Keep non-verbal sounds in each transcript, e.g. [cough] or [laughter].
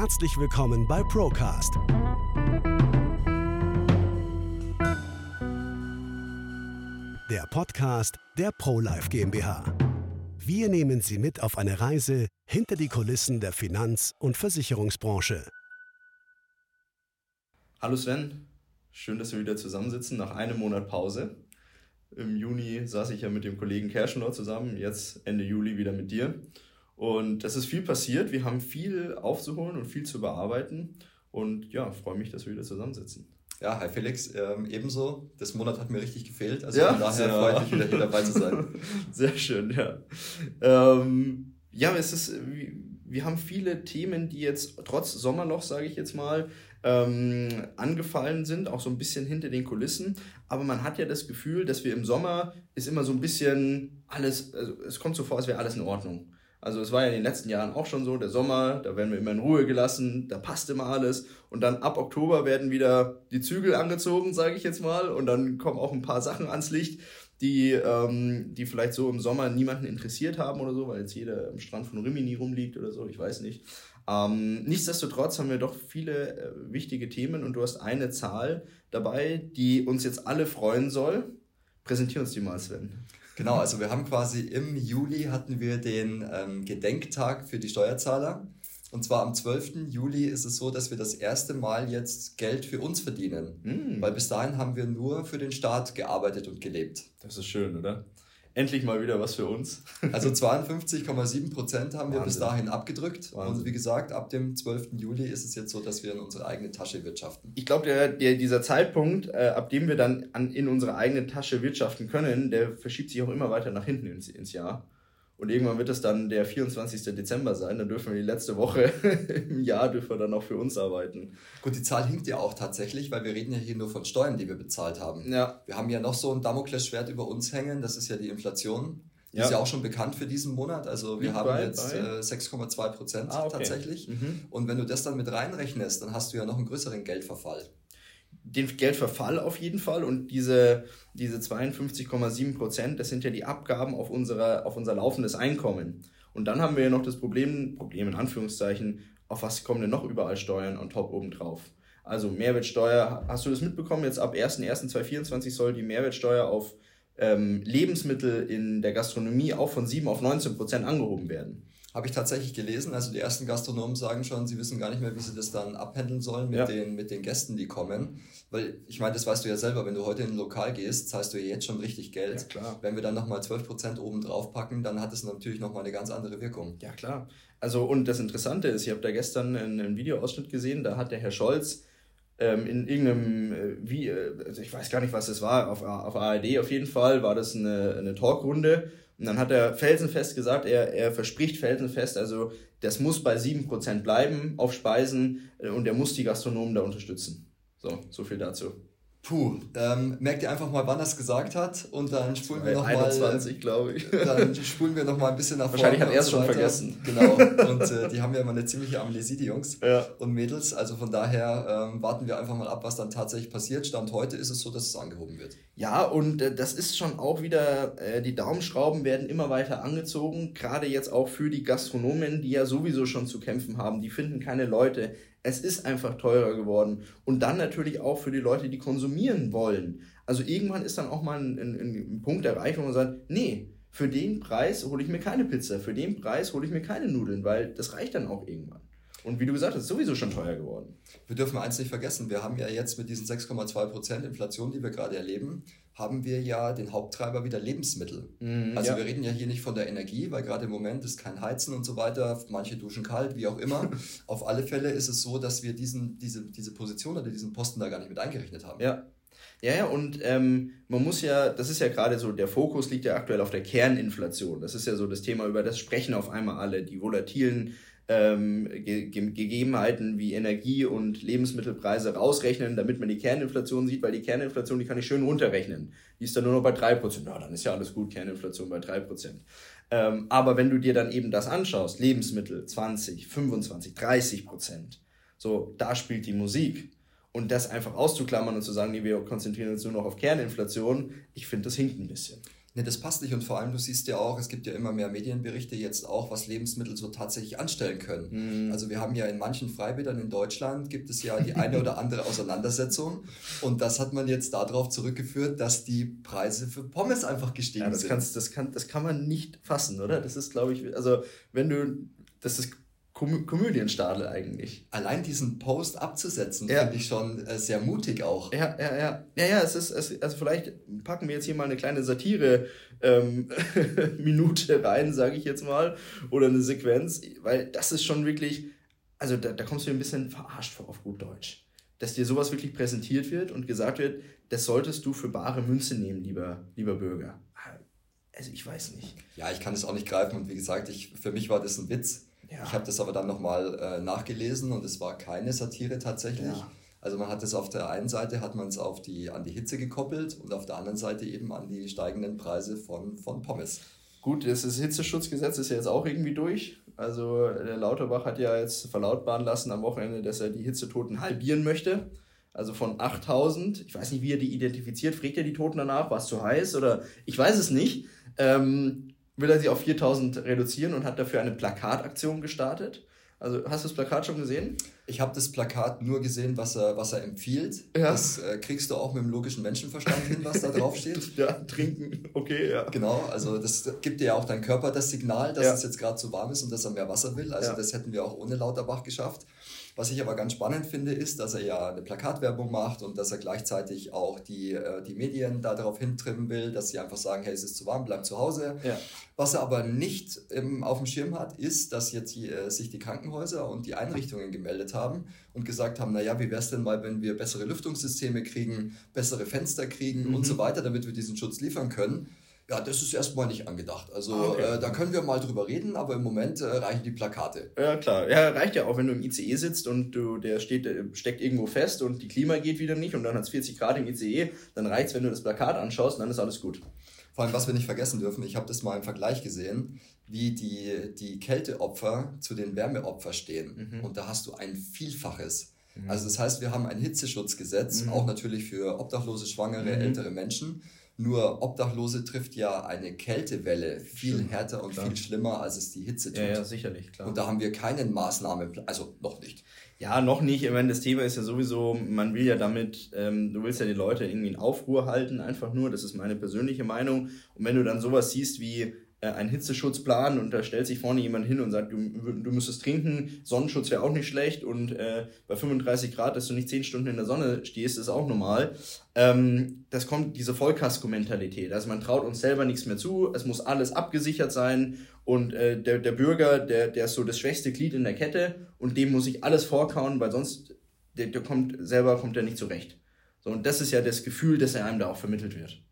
Herzlich willkommen bei Procast. Der Podcast der ProLife GmbH. Wir nehmen Sie mit auf eine Reise hinter die Kulissen der Finanz- und Versicherungsbranche. Hallo Sven, schön, dass wir wieder zusammensitzen nach einem Monat Pause. Im Juni saß ich ja mit dem Kollegen Kerschenor zusammen, jetzt Ende Juli wieder mit dir. Und es ist viel passiert, wir haben viel aufzuholen und viel zu bearbeiten. Und ja, freue mich, dass wir wieder zusammensitzen. Ja, hi Felix, ähm, ebenso. Das Monat hat mir richtig gefehlt. Also ja, von daher freue ich mich wieder hier dabei zu sein. [laughs] Sehr schön, ja. Ähm, ja, es ist, wir haben viele Themen, die jetzt trotz Sommerloch, sage ich jetzt mal, ähm, angefallen sind, auch so ein bisschen hinter den Kulissen. Aber man hat ja das Gefühl, dass wir im Sommer ist immer so ein bisschen alles, also es kommt so vor, als wäre alles in Ordnung. Also es war ja in den letzten Jahren auch schon so, der Sommer, da werden wir immer in Ruhe gelassen, da passt immer alles. Und dann ab Oktober werden wieder die Zügel angezogen, sage ich jetzt mal. Und dann kommen auch ein paar Sachen ans Licht, die, ähm, die vielleicht so im Sommer niemanden interessiert haben oder so, weil jetzt jeder am Strand von Rimini rumliegt oder so, ich weiß nicht. Ähm, nichtsdestotrotz haben wir doch viele äh, wichtige Themen und du hast eine Zahl dabei, die uns jetzt alle freuen soll. Präsentier uns die mal, Sven. Genau, also wir haben quasi im Juli hatten wir den ähm, Gedenktag für die Steuerzahler. Und zwar am 12. Juli ist es so, dass wir das erste Mal jetzt Geld für uns verdienen. Mm. Weil bis dahin haben wir nur für den Staat gearbeitet und gelebt. Das ist schön, oder? Endlich mal wieder was für uns. [laughs] Also 52,7 Prozent haben wir bis dahin abgedrückt. Wahnsinn. Und wie gesagt, ab dem 12. Juli ist es jetzt so, dass wir in unsere eigene Tasche wirtschaften. Ich glaube, der, der, dieser Zeitpunkt, äh, ab dem wir dann an, in unsere eigene Tasche wirtschaften können, der verschiebt sich auch immer weiter nach hinten ins, ins Jahr. Und irgendwann wird es dann der 24. Dezember sein. Dann dürfen wir die letzte Woche [laughs] im Jahr dürfen wir dann auch für uns arbeiten. Gut, die Zahl hinkt ja auch tatsächlich, weil wir reden ja hier nur von Steuern, die wir bezahlt haben. Ja. Wir haben ja noch so ein Damoklesschwert über uns hängen. Das ist ja die Inflation. Die ja. ist ja auch schon bekannt für diesen Monat. Also wir Wie haben jetzt äh, 6,2 Prozent ah, okay. tatsächlich. Mhm. Und wenn du das dann mit reinrechnest, dann hast du ja noch einen größeren Geldverfall den Geldverfall auf jeden Fall und diese, diese 52,7 Prozent, das sind ja die Abgaben auf, unsere, auf unser laufendes Einkommen. Und dann haben wir ja noch das Problem, Problem in Anführungszeichen, auf was kommen denn noch überall Steuern on top obendrauf? Also Mehrwertsteuer, hast du das mitbekommen? Jetzt ab 1.1.2024 soll die Mehrwertsteuer auf ähm, Lebensmittel in der Gastronomie auch von 7 auf 19 Prozent angehoben werden. Habe ich tatsächlich gelesen. Also die ersten Gastronomen sagen schon, sie wissen gar nicht mehr, wie sie das dann abhandeln sollen mit, ja. den, mit den Gästen, die kommen. Weil ich meine, das weißt du ja selber, wenn du heute in ein Lokal gehst, zahlst du ja jetzt schon richtig Geld. Ja, klar. Wenn wir dann nochmal 12% oben drauf packen, dann hat es natürlich nochmal eine ganz andere Wirkung. Ja, klar. Also und das Interessante ist, ich habe da gestern einen, Videoausschnitt gesehen, da hat der Herr Scholz ähm, in irgendeinem, wie, äh, also ich weiß gar nicht, was das war, auf, auf ARD auf jeden Fall war das eine, eine Talkrunde und dann hat er felsenfest gesagt, er, er verspricht felsenfest, also das muss bei 7% bleiben auf Speisen äh, und er muss die Gastronomen da unterstützen. So, so viel dazu. Puh, ähm, merkt ihr einfach mal, wann er es gesagt hat und dann spulen wir nochmal. 21, glaube ich. [laughs] Dann spulen wir nochmal ein bisschen nach vorne. Wahrscheinlich hat er es schon vergessen. Genau. [laughs] Und äh, die haben ja immer eine ziemliche Amnesie, die Jungs ja. und Mädels. Also von daher ähm, warten wir einfach mal ab, was dann tatsächlich passiert. Stand heute ist es so, dass es angehoben wird. Ja, und äh, das ist schon auch wieder, äh, die Daumenschrauben werden immer weiter angezogen. Gerade jetzt auch für die Gastronomen, die ja sowieso schon zu kämpfen haben. Die finden keine Leute es ist einfach teurer geworden. Und dann natürlich auch für die Leute, die konsumieren wollen. Also irgendwann ist dann auch mal ein, ein, ein Punkt erreicht, wo man sagt, nee, für den Preis hole ich mir keine Pizza, für den Preis hole ich mir keine Nudeln, weil das reicht dann auch irgendwann. Und wie du gesagt hast, ist sowieso schon teuer geworden. Wir dürfen eins nicht vergessen, wir haben ja jetzt mit diesen 6,2% Inflation, die wir gerade erleben, haben wir ja den Haupttreiber wieder Lebensmittel. Mhm, also ja. wir reden ja hier nicht von der Energie, weil gerade im Moment ist kein Heizen und so weiter, manche duschen kalt, wie auch immer. [laughs] Auf alle Fälle ist es so, dass wir diesen, diese, diese Position oder diesen Posten da gar nicht mit eingerechnet haben. Ja. Ja, ja, und ähm, man muss ja, das ist ja gerade so, der Fokus liegt ja aktuell auf der Kerninflation. Das ist ja so das Thema, über das sprechen auf einmal alle, die volatilen ähm, Ge Gegebenheiten wie Energie- und Lebensmittelpreise rausrechnen, damit man die Kerninflation sieht, weil die Kerninflation, die kann ich schön runterrechnen. Die ist dann nur noch bei 3%. Ja, dann ist ja alles gut, Kerninflation bei 3%. Ähm, aber wenn du dir dann eben das anschaust, Lebensmittel 20, 25, 30 Prozent, so, da spielt die Musik. Und das einfach auszuklammern und zu sagen, nee, wir konzentrieren uns nur noch auf Kerninflation, ich finde, das hinkt ein bisschen. Nee, das passt nicht und vor allem, du siehst ja auch, es gibt ja immer mehr Medienberichte jetzt auch, was Lebensmittel so tatsächlich anstellen können. Mhm. Also wir haben ja in manchen Freibädern in Deutschland gibt es ja die eine oder andere Auseinandersetzung und das hat man jetzt darauf zurückgeführt, dass die Preise für Pommes einfach gestiegen ja, das sind. Kannst, das, kann, das kann man nicht fassen, oder? Das ist, glaube ich, also wenn du, das ist Kom Komödienstadel eigentlich. Allein diesen Post abzusetzen, ja. finde ich schon äh, sehr mutig auch. Ja, ja, ja. Ja, ja, es ist, es, also vielleicht packen wir jetzt hier mal eine kleine Satire-Minute ähm, [laughs] rein, sage ich jetzt mal, oder eine Sequenz, weil das ist schon wirklich, also da, da kommst du ein bisschen verarscht vor auf gut Deutsch. Dass dir sowas wirklich präsentiert wird und gesagt wird, das solltest du für bare Münze nehmen, lieber, lieber Bürger. Also ich weiß nicht. Ja, ich kann es auch nicht greifen und wie gesagt, ich, für mich war das ein Witz ja. Ich habe das aber dann nochmal äh, nachgelesen und es war keine Satire tatsächlich. Ja. Also man hat es auf der einen Seite hat man es auf die, an die Hitze gekoppelt und auf der anderen Seite eben an die steigenden Preise von, von Pommes. Gut, das Hitzeschutzgesetz ist ja jetzt auch irgendwie durch. Also der Lauterbach hat ja jetzt verlautbaren lassen am Wochenende, dass er die Hitzetoten halbieren möchte. Also von 8000, ich weiß nicht, wie er die identifiziert, fragt er die Toten danach, war es zu heiß oder ich weiß es nicht. Ähm, will er sie auf 4000 reduzieren und hat dafür eine Plakataktion gestartet. Also hast du das Plakat schon gesehen? Ich habe das Plakat nur gesehen, was er, was er empfiehlt. Ja. Das äh, kriegst du auch mit dem logischen Menschenverstand hin, was da drauf steht. [laughs] ja, trinken, okay, ja. Genau, also das gibt dir ja auch dein Körper das Signal, dass ja. es jetzt gerade zu warm ist und dass er mehr Wasser will. Also ja. das hätten wir auch ohne Lauterbach geschafft. Was ich aber ganz spannend finde, ist, dass er ja eine Plakatwerbung macht und dass er gleichzeitig auch die, äh, die Medien darauf hintrimmen will, dass sie einfach sagen, hey, es ist zu warm, bleib zu Hause. Ja. Was er aber nicht ähm, auf dem Schirm hat, ist, dass jetzt hier, äh, sich die Krankenhäuser und die Einrichtungen gemeldet haben und gesagt haben, naja, wie wäre es denn mal, wenn wir bessere Lüftungssysteme kriegen, bessere Fenster kriegen mhm. und so weiter, damit wir diesen Schutz liefern können. Ja, das ist erstmal nicht angedacht. Also ah, okay. äh, da können wir mal drüber reden, aber im Moment äh, reichen die Plakate. Ja, klar. Ja, reicht ja auch, wenn du im ICE sitzt und du, der steht, der steckt irgendwo fest und die Klima geht wieder nicht und dann hat es 40 Grad im ICE, dann reicht es, wenn du das Plakat anschaust und dann ist alles gut. Vor allem, was wir nicht vergessen dürfen, ich habe das mal im Vergleich gesehen, wie die, die Kälteopfer zu den Wärmeopfern stehen. Mhm. Und da hast du ein Vielfaches. Mhm. Also das heißt, wir haben ein Hitzeschutzgesetz, mhm. auch natürlich für obdachlose, schwangere, mhm. ältere Menschen. Nur Obdachlose trifft ja eine Kältewelle viel härter und klar. viel schlimmer, als es die Hitze tut. Ja, ja, sicherlich, klar. Und da haben wir keine Maßnahme, also noch nicht. Ja, noch nicht. Ich meine, das Thema ist ja sowieso, man will ja damit, ähm, du willst ja die Leute irgendwie in Aufruhr halten, einfach nur. Das ist meine persönliche Meinung. Und wenn du dann sowas siehst wie, einen Hitzeschutzplan und da stellt sich vorne jemand hin und sagt, du, du müsstest trinken, Sonnenschutz wäre auch nicht schlecht und äh, bei 35 Grad, dass du nicht 10 Stunden in der Sonne stehst, ist auch normal. Ähm, das kommt diese Vollkasko-Mentalität. Also man traut uns selber nichts mehr zu, es muss alles abgesichert sein und äh, der, der Bürger, der, der ist so das schwächste Glied in der Kette und dem muss ich alles vorkauen, weil sonst der, der kommt selber kommt er nicht zurecht. So, und das ist ja das Gefühl, das er einem da auch vermittelt wird.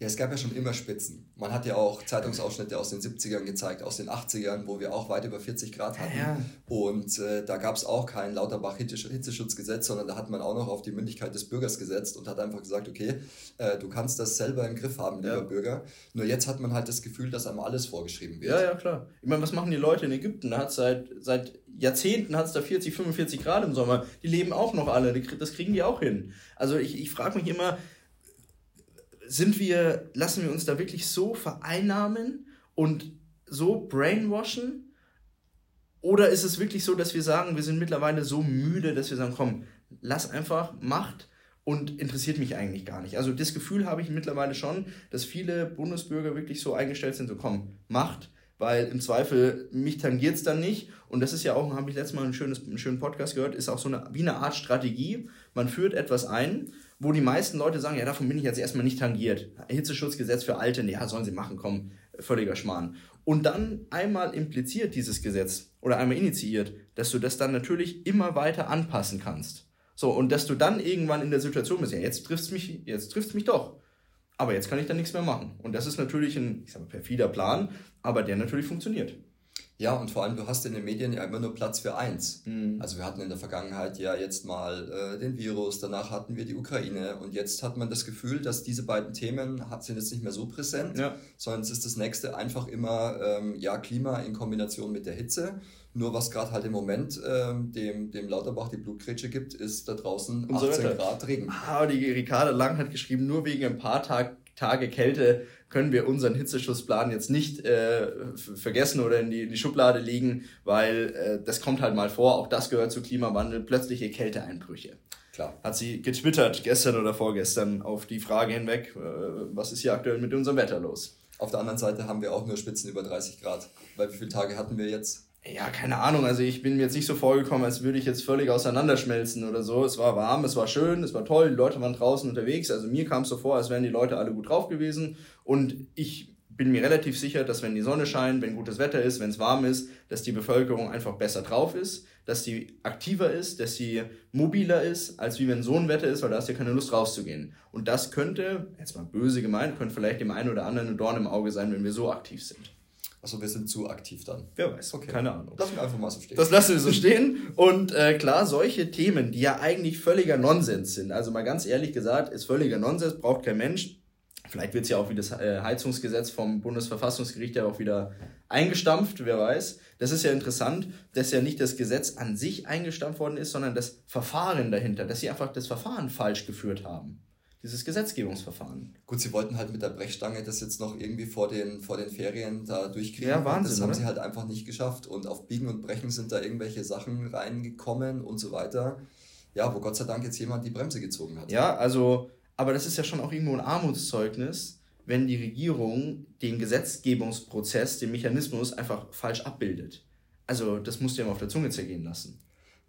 Ja, es gab ja schon immer Spitzen. Man hat ja auch Zeitungsausschnitte aus den 70ern gezeigt, aus den 80ern, wo wir auch weit über 40 Grad hatten. Ja. Und äh, da gab es auch kein Lauterbach-Hitzeschutzgesetz, sondern da hat man auch noch auf die Mündigkeit des Bürgers gesetzt und hat einfach gesagt, okay, äh, du kannst das selber im Griff haben, lieber ja. Bürger. Nur jetzt hat man halt das Gefühl, dass einem alles vorgeschrieben wird. Ja, ja, klar. Ich meine, was machen die Leute in Ägypten? Da hat seit, seit Jahrzehnten hat es da 40, 45 Grad im Sommer. Die leben auch noch alle. Das kriegen die auch hin. Also ich, ich frage mich immer, sind wir, lassen wir uns da wirklich so vereinnahmen und so brainwashen? Oder ist es wirklich so, dass wir sagen, wir sind mittlerweile so müde, dass wir sagen, komm, lass einfach, macht und interessiert mich eigentlich gar nicht. Also das Gefühl habe ich mittlerweile schon, dass viele Bundesbürger wirklich so eingestellt sind, so komm, macht, weil im Zweifel mich tangiert es dann nicht. Und das ist ja auch, habe ich letztes Mal ein schönes, einen schönen Podcast gehört, ist auch so eine, wie eine Art Strategie. Man führt etwas ein wo die meisten Leute sagen, ja, davon bin ich jetzt erstmal nicht tangiert. Hitzeschutzgesetz für Alte, ja, sollen sie machen, komm, völliger Schmarrn. Und dann einmal impliziert dieses Gesetz oder einmal initiiert, dass du das dann natürlich immer weiter anpassen kannst. So, und dass du dann irgendwann in der Situation bist, ja, jetzt trifft's mich, jetzt trifft's mich doch. Aber jetzt kann ich dann nichts mehr machen. Und das ist natürlich ein, ich sag mal, perfider Plan, aber der natürlich funktioniert. Ja, und vor allem, du hast in den Medien ja immer nur Platz für eins. Mhm. Also wir hatten in der Vergangenheit ja jetzt mal äh, den Virus, danach hatten wir die Ukraine und jetzt hat man das Gefühl, dass diese beiden Themen hat, sind jetzt nicht mehr so präsent, ja. sondern es ist das nächste einfach immer ähm, ja Klima in Kombination mit der Hitze. Nur was gerade halt im Moment ähm, dem, dem Lauterbach die Blutgrätsche gibt, ist da draußen und 18 so Grad Regen. Ah, die Ricarda Lang hat geschrieben, nur wegen ein paar Tag, Tage Kälte können wir unseren Hitzeschutzplan jetzt nicht äh, vergessen oder in die, in die Schublade legen, weil äh, das kommt halt mal vor. Auch das gehört zu Klimawandel, plötzliche Kälteeinbrüche. Klar. Hat sie getwittert gestern oder vorgestern auf die Frage hinweg, äh, was ist hier aktuell mit unserem Wetter los? Auf der anderen Seite haben wir auch nur Spitzen über 30 Grad. Weil wie viele Tage hatten wir jetzt? Ja, keine Ahnung. Also ich bin mir jetzt nicht so vorgekommen, als würde ich jetzt völlig auseinanderschmelzen oder so. Es war warm, es war schön, es war toll, die Leute waren draußen unterwegs. Also mir kam es so vor, als wären die Leute alle gut drauf gewesen. Und ich bin mir relativ sicher, dass wenn die Sonne scheint, wenn gutes Wetter ist, wenn es warm ist, dass die Bevölkerung einfach besser drauf ist, dass sie aktiver ist, dass sie mobiler ist, als wie wenn so ein Wetter ist, weil da hast du ja keine Lust rauszugehen. Und das könnte, jetzt mal böse gemeint, könnte vielleicht dem einen oder anderen ein Dorn im Auge sein, wenn wir so aktiv sind. Also wir sind zu aktiv dann. Wer weiß, okay. keine Ahnung. Lassen wir einfach mal so stehen. Das lassen wir so stehen. Und äh, klar, solche Themen, die ja eigentlich völliger Nonsens sind, also mal ganz ehrlich gesagt, ist völliger Nonsens, braucht kein Mensch. Vielleicht wird es ja auch wie das äh, Heizungsgesetz vom Bundesverfassungsgericht ja auch wieder eingestampft, wer weiß. Das ist ja interessant, dass ja nicht das Gesetz an sich eingestampft worden ist, sondern das Verfahren dahinter, dass sie einfach das Verfahren falsch geführt haben dieses Gesetzgebungsverfahren. Gut, sie wollten halt mit der Brechstange das jetzt noch irgendwie vor den, vor den Ferien da durchkriegen. Ja, Wahnsinn. Das haben oder? sie halt einfach nicht geschafft. Und auf Biegen und Brechen sind da irgendwelche Sachen reingekommen und so weiter. Ja, wo Gott sei Dank jetzt jemand die Bremse gezogen hat. Ja, also, aber das ist ja schon auch irgendwo ein Armutszeugnis, wenn die Regierung den Gesetzgebungsprozess, den Mechanismus einfach falsch abbildet. Also, das musst du ja mal auf der Zunge zergehen lassen.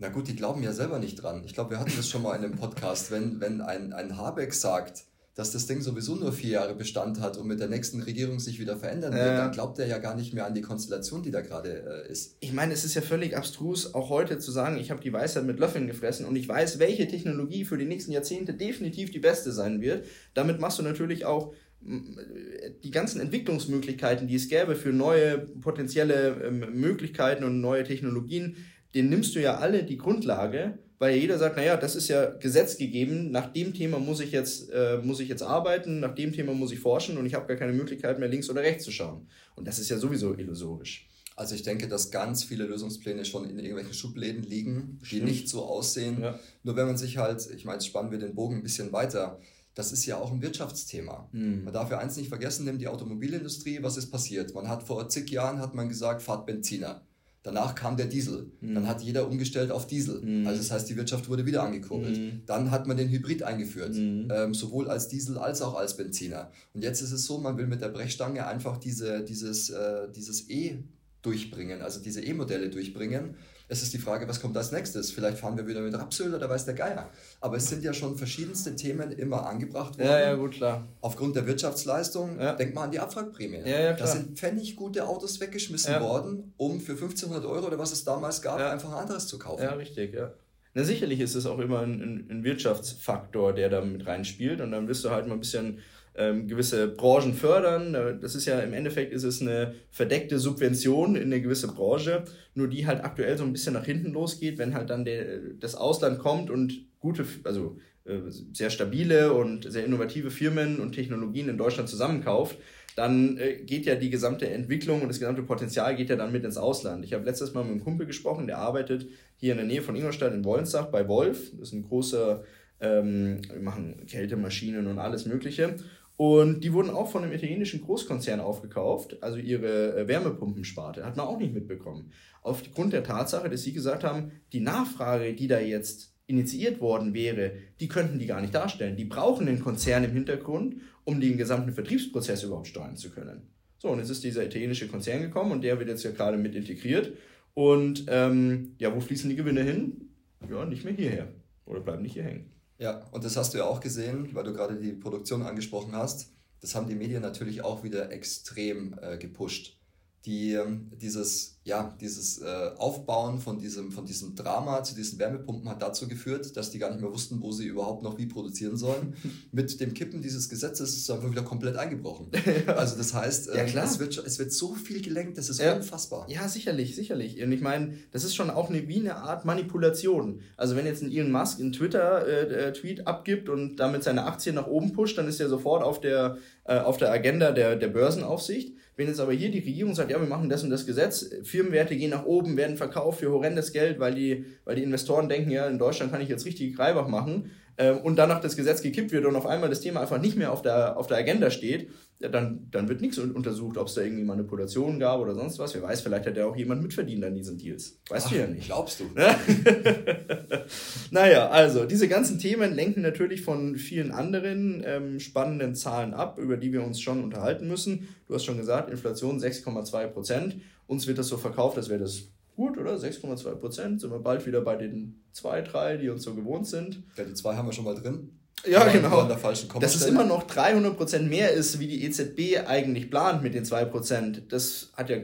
Na gut, die glauben ja selber nicht dran. Ich glaube, wir hatten das schon mal in einem Podcast, wenn, wenn ein, ein Habeck sagt, dass das Ding sowieso nur vier Jahre Bestand hat und mit der nächsten Regierung sich wieder verändern wird, äh, dann glaubt er ja gar nicht mehr an die Konstellation, die da gerade äh, ist. Ich meine, es ist ja völlig abstrus, auch heute zu sagen, ich habe die Weisheit mit Löffeln gefressen und ich weiß, welche Technologie für die nächsten Jahrzehnte definitiv die beste sein wird. Damit machst du natürlich auch die ganzen Entwicklungsmöglichkeiten, die es gäbe für neue potenzielle ähm, Möglichkeiten und neue Technologien, den nimmst du ja alle die Grundlage, weil jeder sagt, naja, das ist ja Gesetz gegeben, nach dem Thema muss ich jetzt, äh, muss ich jetzt arbeiten, nach dem Thema muss ich forschen und ich habe gar keine Möglichkeit mehr links oder rechts zu schauen. Und das ist ja sowieso illusorisch. Also ich denke, dass ganz viele Lösungspläne schon in irgendwelchen Schubläden liegen, Stimmt. die nicht so aussehen. Ja. Nur wenn man sich halt, ich meine, spannen wir den Bogen ein bisschen weiter, das ist ja auch ein Wirtschaftsthema. Mhm. Man darf ja eins nicht vergessen, nimm die Automobilindustrie, was ist passiert? Man hat vor zig Jahren hat man gesagt, fahrt Benziner. Danach kam der Diesel. Mhm. Dann hat jeder umgestellt auf Diesel. Mhm. Also das heißt, die Wirtschaft wurde wieder angekurbelt. Mhm. Dann hat man den Hybrid eingeführt, mhm. ähm, sowohl als Diesel als auch als Benziner. Und jetzt ist es so, man will mit der Brechstange einfach diese, dieses, äh, dieses E durchbringen, also diese E-Modelle durchbringen. Es ist die Frage, was kommt als nächstes? Vielleicht fahren wir wieder mit Rapsöl oder weiß der Geier. Aber es sind ja schon verschiedenste Themen immer angebracht worden. Ja, ja, gut, klar. Aufgrund der Wirtschaftsleistung, ja. denk mal an die Abwrackprämie. Ja, ja, klar. Da sind pfennig gute Autos weggeschmissen ja. worden, um für 1500 Euro oder was es damals gab, ja. einfach ein anderes zu kaufen. Ja, richtig, ja. Na, sicherlich ist es auch immer ein, ein Wirtschaftsfaktor, der da mit reinspielt. Und dann wirst du halt mal ein bisschen ähm, gewisse Branchen fördern. Das ist ja im Endeffekt ist es eine verdeckte Subvention in eine gewisse Branche, nur die halt aktuell so ein bisschen nach hinten losgeht, wenn halt dann der, das Ausland kommt und gute, also äh, sehr stabile und sehr innovative Firmen und Technologien in Deutschland zusammenkauft, dann äh, geht ja die gesamte Entwicklung und das gesamte Potenzial geht ja dann mit ins Ausland. Ich habe letztes Mal mit einem Kumpel gesprochen, der arbeitet hier in der Nähe von Ingolstadt in Wollenstach bei Wolf. Das ist ein großer, ähm, wir machen Kältemaschinen und alles Mögliche. Und die wurden auch von einem italienischen Großkonzern aufgekauft, also ihre äh, Wärmepumpensparte. Hat man auch nicht mitbekommen. Aufgrund der Tatsache, dass sie gesagt haben, die Nachfrage, die da jetzt initiiert worden wäre, die könnten die gar nicht darstellen. Die brauchen den Konzern im Hintergrund, um den gesamten Vertriebsprozess überhaupt steuern zu können. So, und jetzt ist dieser italienische Konzern gekommen und der wird jetzt ja gerade mit integriert. Und ähm, ja, wo fließen die Gewinne hin? Ja, nicht mehr hierher. Oder bleiben nicht hier hängen. Ja, und das hast du ja auch gesehen, weil du gerade die Produktion angesprochen hast. Das haben die Medien natürlich auch wieder extrem äh, gepusht die ähm, dieses, ja, dieses äh, Aufbauen von diesem, von diesem Drama zu diesen Wärmepumpen hat dazu geführt, dass die gar nicht mehr wussten, wo sie überhaupt noch wie produzieren sollen. [laughs] Mit dem Kippen dieses Gesetzes ist es einfach wieder komplett eingebrochen. [laughs] ja. Also das heißt, äh, ja, es, wird, es wird so viel gelenkt, das ist ja. unfassbar. Ja, sicherlich, sicherlich. Und ich meine, das ist schon auch eine, wie eine Art Manipulation. Also wenn jetzt ein Elon Musk einen Twitter-Tweet äh, abgibt und damit seine Aktien nach oben pusht, dann ist er sofort auf der, äh, auf der Agenda der, der Börsenaufsicht. Wenn jetzt aber hier die Regierung sagt, ja, wir machen das und das Gesetz, Firmenwerte gehen nach oben, werden verkauft für horrendes Geld, weil die, weil die Investoren denken, ja, in Deutschland kann ich jetzt richtig Reibach machen, ähm, und danach das Gesetz gekippt wird und auf einmal das Thema einfach nicht mehr auf der, auf der Agenda steht, ja, dann, dann wird nichts untersucht, ob es da irgendwie Manipulationen gab oder sonst was. Wer weiß, vielleicht hat ja auch jemand mitverdient an diesen Deals. Weißt Ach, du ja nicht. Glaubst du? [laughs] naja, also diese ganzen Themen lenken natürlich von vielen anderen ähm, spannenden Zahlen ab, über die wir uns schon unterhalten müssen. Du hast schon gesagt, Inflation 6,2 Prozent. Uns wird das so verkauft, als wäre das gut, oder? 6,2 Prozent. Sind wir bald wieder bei den 2, 3, die uns so gewohnt sind. Ja, die 2 haben wir schon mal drin. Ja, genau. Dass es immer noch 300% mehr ist, wie die EZB eigentlich plant mit den 2%, das hat ja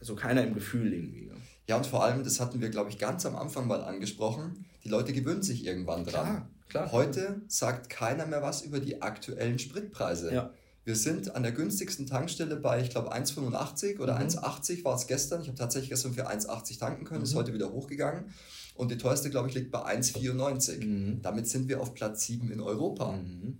so keiner im Gefühl irgendwie. Ja, und vor allem, das hatten wir, glaube ich, ganz am Anfang mal angesprochen, die Leute gewöhnen sich irgendwann dran. Klar, klar. Heute sagt keiner mehr was über die aktuellen Spritpreise. Ja. Wir sind an der günstigsten Tankstelle bei, ich glaube, 1,85 oder mhm. 1,80 war es gestern. Ich habe tatsächlich gestern für 1,80 tanken können, mhm. ist heute wieder hochgegangen. Und die teuerste, glaube ich, liegt bei 1,94. Mhm. Damit sind wir auf Platz 7 in Europa. Mhm.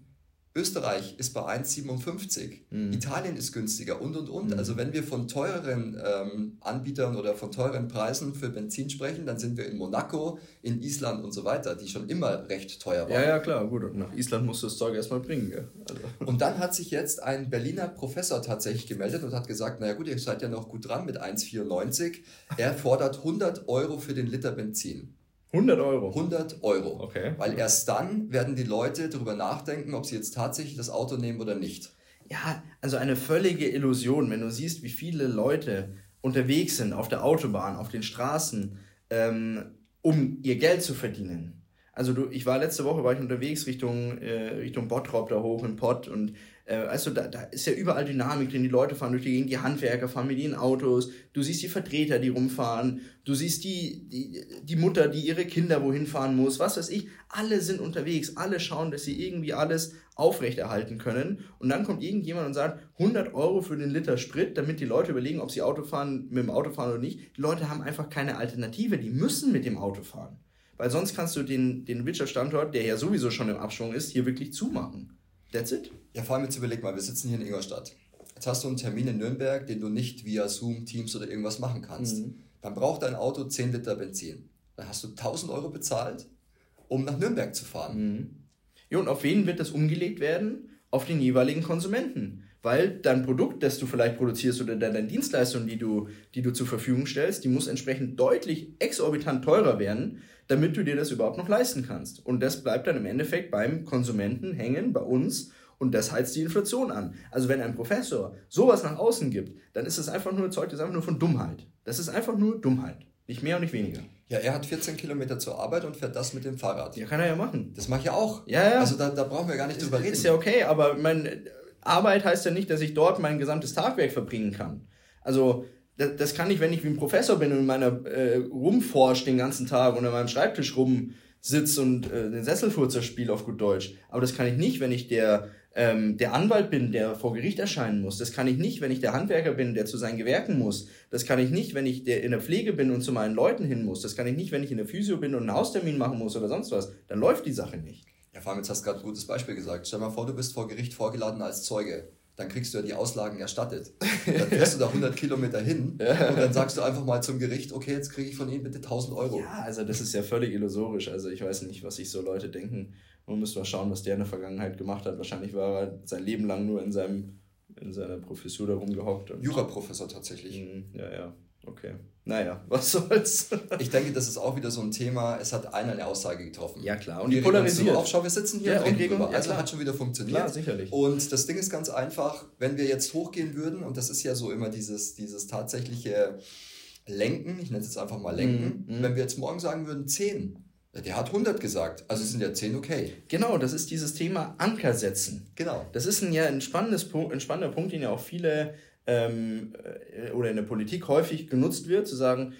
Österreich ist bei 1,57. Mhm. Italien ist günstiger und und und. Mhm. Also wenn wir von teureren ähm, Anbietern oder von teuren Preisen für Benzin sprechen, dann sind wir in Monaco, in Island und so weiter, die schon immer recht teuer waren. Ja, ja, klar, gut. Und nach Island musst du das Zeug erstmal bringen. Gell? Also. [laughs] Und dann hat sich jetzt ein Berliner Professor tatsächlich gemeldet und hat gesagt, naja gut, ihr seid ja noch gut dran mit 1,94. Er fordert 100 Euro für den Liter Benzin. 100 Euro? 100 Euro. Okay. Weil erst dann werden die Leute darüber nachdenken, ob sie jetzt tatsächlich das Auto nehmen oder nicht. Ja, also eine völlige Illusion, wenn du siehst, wie viele Leute unterwegs sind auf der Autobahn, auf den Straßen, ähm, um ihr Geld zu verdienen. Also du, ich war letzte Woche war ich unterwegs Richtung äh, Richtung Bottrop da hoch in Pott und äh, also da, da ist ja überall Dynamik drin. Die Leute fahren durch die Gegend, die Handwerker fahren mit ihren Autos. Du siehst die Vertreter, die rumfahren. Du siehst die, die, die Mutter, die ihre Kinder wohin fahren muss. Was weiß ich. Alle sind unterwegs. Alle schauen, dass sie irgendwie alles aufrechterhalten können. Und dann kommt irgendjemand und sagt, 100 Euro für den Liter Sprit, damit die Leute überlegen, ob sie Auto fahren, mit dem Auto fahren oder nicht. Die Leute haben einfach keine Alternative. Die müssen mit dem Auto fahren. Weil sonst kannst du den, den Wirtschaftsstandort, der ja sowieso schon im Abschwung ist, hier wirklich zumachen. That's it. Ja, vor allem jetzt überleg mal, wir sitzen hier in Ingolstadt. Jetzt hast du einen Termin in Nürnberg, den du nicht via Zoom, Teams oder irgendwas machen kannst. Mhm. Dann braucht dein Auto 10 Liter Benzin. Dann hast du 1000 Euro bezahlt, um nach Nürnberg zu fahren. Mhm. Ja, und auf wen wird das umgelegt werden? Auf den jeweiligen Konsumenten. Weil dein Produkt, das du vielleicht produzierst oder deine Dienstleistung, die du, die du zur Verfügung stellst, die muss entsprechend deutlich exorbitant teurer werden, damit du dir das überhaupt noch leisten kannst. Und das bleibt dann im Endeffekt beim Konsumenten hängen, bei uns. Und das heizt die Inflation an. Also wenn ein Professor sowas nach außen gibt, dann ist es einfach nur Zeug, das ist einfach nur von Dummheit. Das ist einfach nur Dummheit. Nicht mehr und nicht weniger. Ja, er hat 14 Kilometer zur Arbeit und fährt das mit dem Fahrrad. Ja, kann er ja machen. Das mache ich auch. Ja, ja. Also da, da brauchen wir gar nicht drüber reden. Ist ja okay, aber mein, Arbeit heißt ja nicht, dass ich dort mein gesamtes Tagwerk verbringen kann. Also das, das kann ich, wenn ich wie ein Professor bin und in meiner äh, rumforsche den ganzen Tag und an meinem Schreibtisch rumsitze und äh, den Sesselfurzer spiele auf gut Deutsch. Aber das kann ich nicht, wenn ich der ähm, der Anwalt bin, der vor Gericht erscheinen muss. Das kann ich nicht, wenn ich der Handwerker bin, der zu seinen Gewerken muss. Das kann ich nicht, wenn ich der in der Pflege bin und zu meinen Leuten hin muss. Das kann ich nicht, wenn ich in der Physio bin und einen Haustermin machen muss oder sonst was. Dann läuft die Sache nicht. Ja, vor allem jetzt hast du gerade ein gutes Beispiel gesagt. Stell mal vor, du bist vor Gericht vorgeladen als Zeuge dann kriegst du ja die Auslagen erstattet. [laughs] Dann fährst du da 100 Kilometer hin ja. und dann sagst du einfach mal zum Gericht, okay, jetzt kriege ich von Ihnen bitte 1000 Euro. Ja, also das ist ja völlig illusorisch. Also ich weiß nicht, was sich so Leute denken. Man müsste mal schauen, was der in der Vergangenheit gemacht hat. Wahrscheinlich war er sein Leben lang nur in, seinem, in seiner Professur da rumgehockt. Juraprofessor tatsächlich. Mhm, ja, ja. Okay. Naja, [laughs] was soll's? ich denke, das ist auch wieder so ein Thema. Es hat einer eine Aussage getroffen. Ja, klar. Und die polarisiert. Auf, schau, wir sitzen hier ja, und reden Ja, also hat schon wieder funktioniert. Klar, sicherlich. Und das Ding ist ganz einfach, wenn wir jetzt hochgehen würden, und das ist ja so immer dieses, dieses tatsächliche Lenken, ich nenne es jetzt einfach mal Lenken, mhm. wenn wir jetzt morgen sagen würden 10, der hat 100 gesagt, also sind ja 10 okay. Genau, das ist dieses Thema Anker setzen. Genau. Das ist ein ja ein, spannendes, ein spannender Punkt, den ja auch viele ähm, äh, oder in der Politik häufig genutzt wird, zu sagen,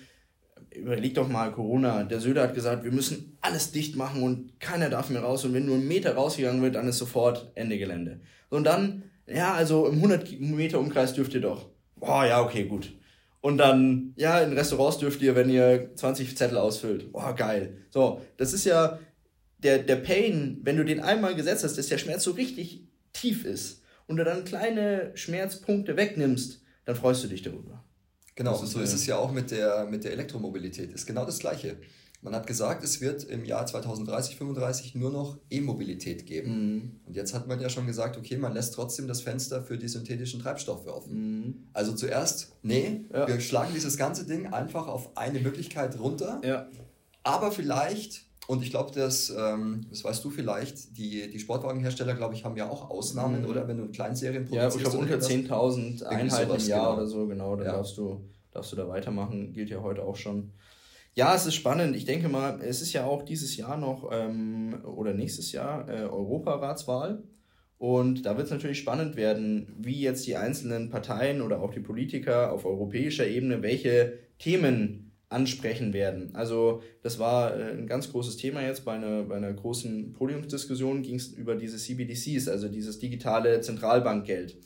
überleg doch mal Corona. Der Söder hat gesagt, wir müssen alles dicht machen und keiner darf mehr raus. Und wenn nur ein Meter rausgegangen wird, dann ist sofort Ende Gelände. Und dann, ja, also im 100 Meter Umkreis dürft ihr doch. Boah, ja, okay, gut. Und dann, ja, in Restaurants dürft ihr, wenn ihr 20 Zettel ausfüllt. Boah, geil. So, das ist ja der, der Pain, wenn du den einmal gesetzt hast, dass der Schmerz so richtig tief ist und du dann kleine Schmerzpunkte wegnimmst, dann freust du dich darüber. Genau, und so ist es ja auch mit der, mit der Elektromobilität. Ist genau das Gleiche. Man hat gesagt, es wird im Jahr 2030, 35 nur noch E-Mobilität geben. Mhm. Und jetzt hat man ja schon gesagt, okay, man lässt trotzdem das Fenster für die synthetischen Treibstoffe offen. Mhm. Also zuerst, nee, ja. wir schlagen dieses ganze Ding einfach auf eine Möglichkeit runter. Ja. Aber vielleicht und ich glaube, das, ähm, das weißt du vielleicht, die, die Sportwagenhersteller, glaube ich, haben ja auch Ausnahmen, mhm. oder? Wenn du in Kleinserien produzierst. Ja, ich glaube, unter 10.000 Einheiten im Jahr genau. oder so, genau, dann ja. darfst, du, darfst du da weitermachen. Gilt ja heute auch schon. Ja, es ist spannend. Ich denke mal, es ist ja auch dieses Jahr noch ähm, oder nächstes Jahr äh, Europaratswahl. Und da wird es natürlich spannend werden, wie jetzt die einzelnen Parteien oder auch die Politiker auf europäischer Ebene welche Themen ansprechen werden. Also das war äh, ein ganz großes Thema jetzt bei einer, bei einer großen Podiumsdiskussion ging es über diese CBDCs, also dieses digitale Zentralbankgeld.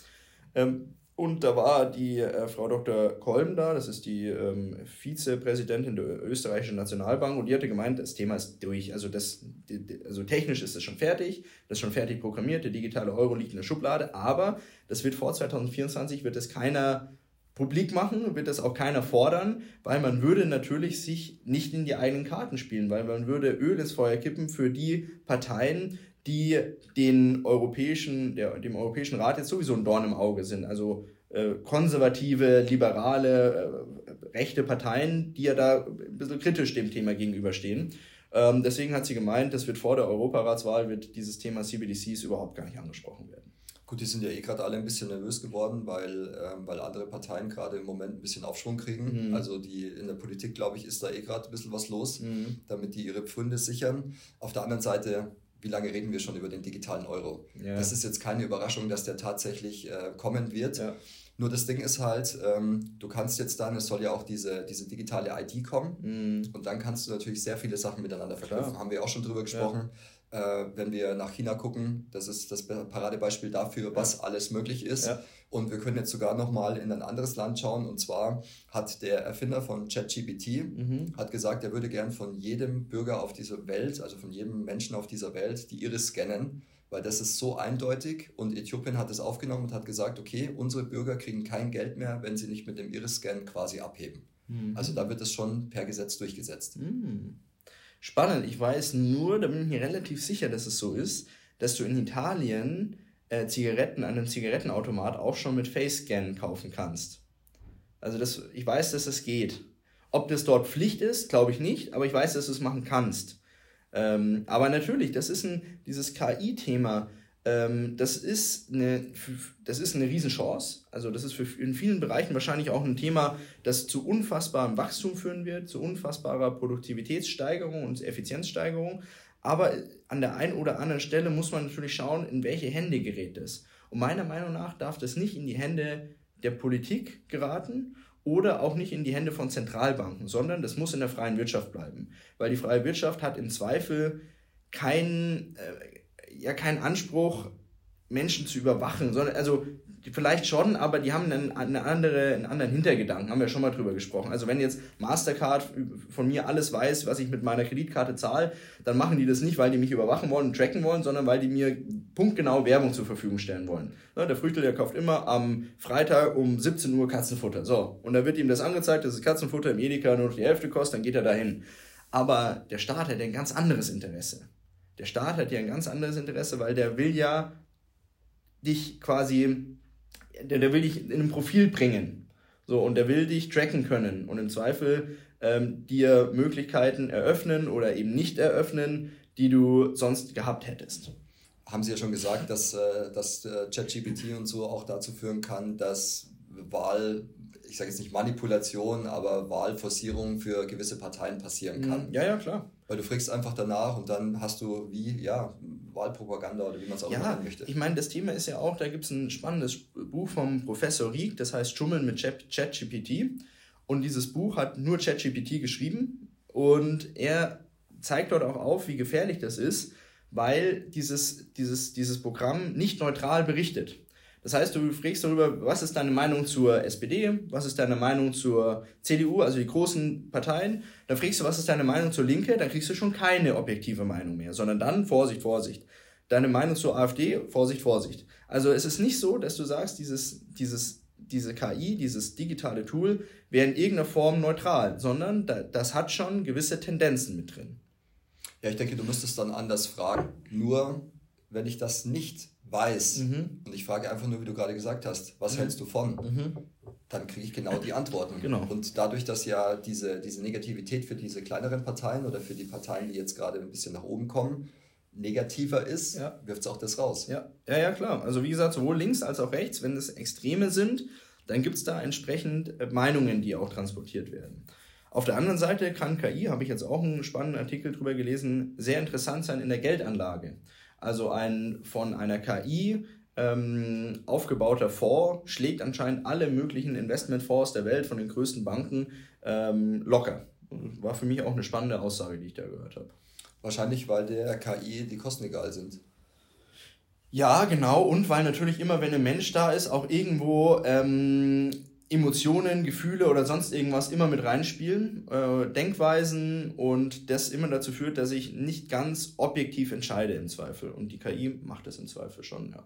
Ähm, und da war die äh, Frau Dr. Kolben da, das ist die ähm, Vizepräsidentin der österreichischen Nationalbank, und die hatte gemeint, das Thema ist durch. Also, das, also technisch ist es schon fertig, das ist schon fertig programmiert, der digitale Euro liegt in der Schublade, aber das wird vor 2024 wird es keiner publik machen, wird das auch keiner fordern, weil man würde natürlich sich nicht in die eigenen Karten spielen, weil man würde Öl ins Feuer kippen für die Parteien, die den europäischen, der, dem Europäischen Rat jetzt sowieso ein Dorn im Auge sind. Also äh, konservative, liberale, äh, rechte Parteien, die ja da ein bisschen kritisch dem Thema gegenüberstehen. Ähm, deswegen hat sie gemeint, das wird vor der Europaratswahl wird dieses Thema CBDCs überhaupt gar nicht angesprochen werden. Gut, die sind ja eh gerade alle ein bisschen nervös geworden, weil, ähm, weil andere Parteien gerade im Moment ein bisschen Aufschwung kriegen. Mhm. Also die in der Politik, glaube ich, ist da eh gerade ein bisschen was los, mhm. damit die ihre Pfründe sichern. Auf der anderen Seite, wie lange reden wir schon über den digitalen Euro? Ja. Das ist jetzt keine Überraschung, dass der tatsächlich äh, kommen wird. Ja. Nur das Ding ist halt, ähm, du kannst jetzt dann, es soll ja auch diese, diese digitale ID kommen mhm. und dann kannst du natürlich sehr viele Sachen miteinander verknüpfen. Haben wir auch schon drüber gesprochen. Ja äh, wenn wir nach China gucken, das ist das Paradebeispiel dafür, was ja. alles möglich ist. Ja. Und wir können jetzt sogar nochmal in ein anderes Land schauen. Und zwar hat der Erfinder von ChatGPT mhm. hat gesagt, er würde gern von jedem Bürger auf dieser Welt, also von jedem Menschen auf dieser Welt, die Iris scannen, weil das ist so eindeutig. Und Äthiopien hat es aufgenommen und hat gesagt, okay, unsere Bürger kriegen kein Geld mehr, wenn sie nicht mit dem Iris-Scan quasi abheben. Mhm. Also da wird es schon per Gesetz durchgesetzt. Mhm. Spannend, ich weiß nur, da bin ich mir relativ sicher, dass es so ist, dass du in Italien äh, Zigaretten an einem Zigarettenautomat auch schon mit Face-Scan kaufen kannst. Also das, ich weiß, dass es geht. Ob das dort Pflicht ist, glaube ich nicht, aber ich weiß, dass du es machen kannst. Ähm, aber natürlich, das ist ein, dieses KI-Thema, ähm, das, ist eine, das ist eine Riesenchance. Also das ist für in vielen Bereichen wahrscheinlich auch ein Thema, das zu unfassbarem Wachstum führen wird, zu unfassbarer Produktivitätssteigerung und Effizienzsteigerung. Aber an der einen oder anderen Stelle muss man natürlich schauen, in welche Hände gerät es. Und meiner Meinung nach darf das nicht in die Hände der Politik geraten oder auch nicht in die Hände von Zentralbanken, sondern das muss in der freien Wirtschaft bleiben. Weil die freie Wirtschaft hat im Zweifel keinen, äh, ja keinen Anspruch, Menschen zu überwachen, sondern also vielleicht schon, aber die haben einen, eine andere, einen anderen Hintergedanken, haben wir schon mal drüber gesprochen. Also wenn jetzt Mastercard von mir alles weiß, was ich mit meiner Kreditkarte zahle, dann machen die das nicht, weil die mich überwachen wollen und tracken wollen, sondern weil die mir punktgenau Werbung zur Verfügung stellen wollen. Ja, der Früchtel, der kauft immer am Freitag um 17 Uhr Katzenfutter. So, und dann wird ihm das angezeigt, dass das Katzenfutter im Edeka nur noch die Hälfte kostet, dann geht er dahin. Aber der Staat hat ein ganz anderes Interesse. Der Staat hat ja ein ganz anderes Interesse, weil der will ja dich quasi, der, der will dich in ein Profil bringen. So, und der will dich tracken können und im Zweifel ähm, dir Möglichkeiten eröffnen oder eben nicht eröffnen, die du sonst gehabt hättest. Haben Sie ja schon gesagt, dass, äh, dass äh, ChatGPT und so auch dazu führen kann, dass Wahl ich sage jetzt nicht Manipulation, aber Wahlforcierung für gewisse Parteien passieren kann. Ja, ja, klar. Weil du fragst einfach danach und dann hast du wie, ja, Wahlpropaganda oder wie man es auch ja, nennen möchte. Ich meine, das Thema ist ja auch, da gibt es ein spannendes Buch vom Professor Rieck, das heißt Schummeln mit ChatGPT. Und dieses Buch hat nur ChatGPT geschrieben und er zeigt dort auch auf, wie gefährlich das ist, weil dieses, dieses, dieses Programm nicht neutral berichtet. Das heißt, du fragst darüber, was ist deine Meinung zur SPD, was ist deine Meinung zur CDU, also die großen Parteien. Dann fragst du, was ist deine Meinung zur Linke, dann kriegst du schon keine objektive Meinung mehr, sondern dann Vorsicht, Vorsicht. Deine Meinung zur AfD, Vorsicht, Vorsicht. Also es ist nicht so, dass du sagst, dieses, dieses diese KI, dieses digitale Tool, wäre in irgendeiner Form neutral, sondern das hat schon gewisse Tendenzen mit drin. Ja, ich denke, du müsstest dann anders fragen. Nur, wenn ich das nicht weiß mhm. und ich frage einfach nur, wie du gerade gesagt hast, was mhm. hältst du von? Mhm. Dann kriege ich genau die Antworten. Genau. Und dadurch, dass ja diese, diese Negativität für diese kleineren Parteien oder für die Parteien, die jetzt gerade ein bisschen nach oben kommen, negativer ist, ja. wirft es auch das raus. Ja. ja, ja, klar. Also wie gesagt, sowohl links als auch rechts, wenn es Extreme sind, dann gibt es da entsprechend äh, Meinungen, die auch transportiert werden. Auf der anderen Seite kann KI, habe ich jetzt auch einen spannenden Artikel drüber gelesen, sehr interessant sein in der Geldanlage. Also ein von einer KI ähm, aufgebauter Fonds schlägt anscheinend alle möglichen Investmentfonds der Welt von den größten Banken ähm, locker. War für mich auch eine spannende Aussage, die ich da gehört habe. Wahrscheinlich, weil der KI die Kosten egal sind. Ja, genau. Und weil natürlich immer, wenn ein Mensch da ist, auch irgendwo ähm, Emotionen, Gefühle oder sonst irgendwas immer mit reinspielen, äh, Denkweisen und das immer dazu führt, dass ich nicht ganz objektiv entscheide im Zweifel. Und die KI macht das im Zweifel schon, ja.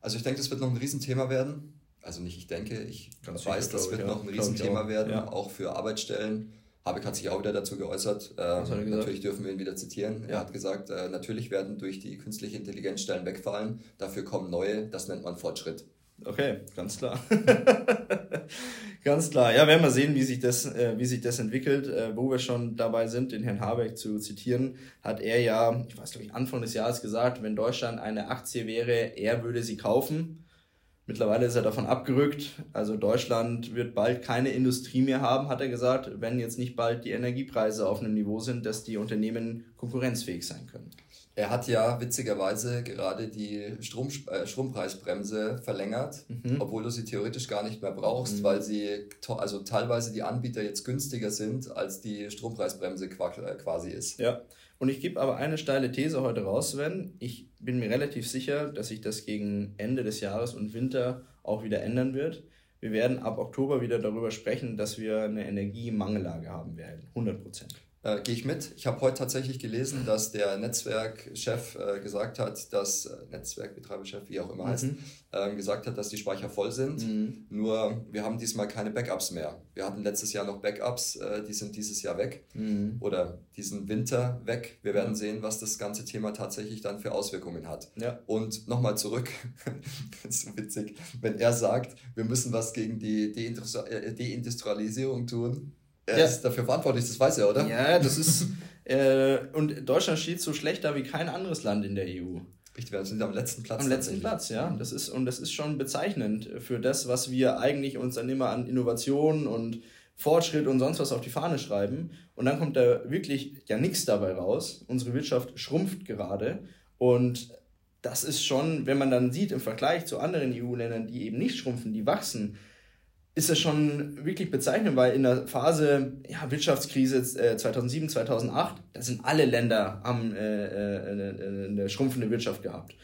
Also ich denke, das wird noch ein Riesenthema werden. Also nicht ich denke, ich Ganz weiß, das wird ja. noch ein Riesenthema werden, ja. auch für Arbeitsstellen. Habeck hat sich auch wieder dazu geäußert. Ähm, natürlich dürfen wir ihn wieder zitieren. Ja. Er hat gesagt, äh, natürlich werden durch die künstliche Intelligenz Stellen wegfallen. Dafür kommen neue. Das nennt man Fortschritt. Okay, ganz klar. [laughs] ganz klar. Ja, werden wir sehen, wie sich das, äh, wie sich das entwickelt. Äh, wo wir schon dabei sind, den Herrn Habeck zu zitieren, hat er ja, ich weiß glaube ich, Anfang des Jahres gesagt, wenn Deutschland eine Aktie wäre, er würde sie kaufen. Mittlerweile ist er davon abgerückt. Also Deutschland wird bald keine Industrie mehr haben, hat er gesagt, wenn jetzt nicht bald die Energiepreise auf einem Niveau sind, dass die Unternehmen konkurrenzfähig sein können. Er hat ja witzigerweise gerade die Strom, äh, Strompreisbremse verlängert, mhm. obwohl du sie theoretisch gar nicht mehr brauchst, mhm. weil sie also teilweise die Anbieter jetzt günstiger sind, als die Strompreisbremse quasi ist. Ja, und ich gebe aber eine steile These heute raus, Sven. Ich bin mir relativ sicher, dass sich das gegen Ende des Jahres und Winter auch wieder ändern wird. Wir werden ab Oktober wieder darüber sprechen, dass wir eine Energiemangellage haben werden. 100 Prozent. Äh, Gehe ich mit. Ich habe heute tatsächlich gelesen, dass der Netzwerkchef äh, gesagt hat, dass, äh, Netzwerkbetreiberchef, wie auch immer mhm. heißt, ähm, gesagt hat, dass die Speicher voll sind. Mhm. Nur wir haben diesmal keine Backups mehr. Wir hatten letztes Jahr noch Backups, äh, die sind dieses Jahr weg. Mhm. Oder diesen Winter weg. Wir werden sehen, was das ganze Thema tatsächlich dann für Auswirkungen hat. Ja. Und nochmal zurück, [laughs] das ist witzig, wenn er sagt, wir müssen was gegen die äh, Deindustrialisierung tun er ja. ist dafür verantwortlich, das weiß er, oder? Ja, das ist. [laughs] äh, und Deutschland steht so schlecht da wie kein anderes Land in der EU. Richtig, wir sind am letzten Platz. Am letzten Platz, ja. Das ist, und das ist schon bezeichnend für das, was wir eigentlich uns dann immer an Innovation und Fortschritt und sonst was auf die Fahne schreiben. Und dann kommt da wirklich ja nichts dabei raus. Unsere Wirtschaft schrumpft gerade. Und das ist schon, wenn man dann sieht im Vergleich zu anderen EU-Ländern, die eben nicht schrumpfen, die wachsen, ist das schon wirklich bezeichnend, weil in der Phase ja, Wirtschaftskrise äh, 2007, 2008, da sind alle Länder am äh, äh, eine schrumpfende Wirtschaft gehabt.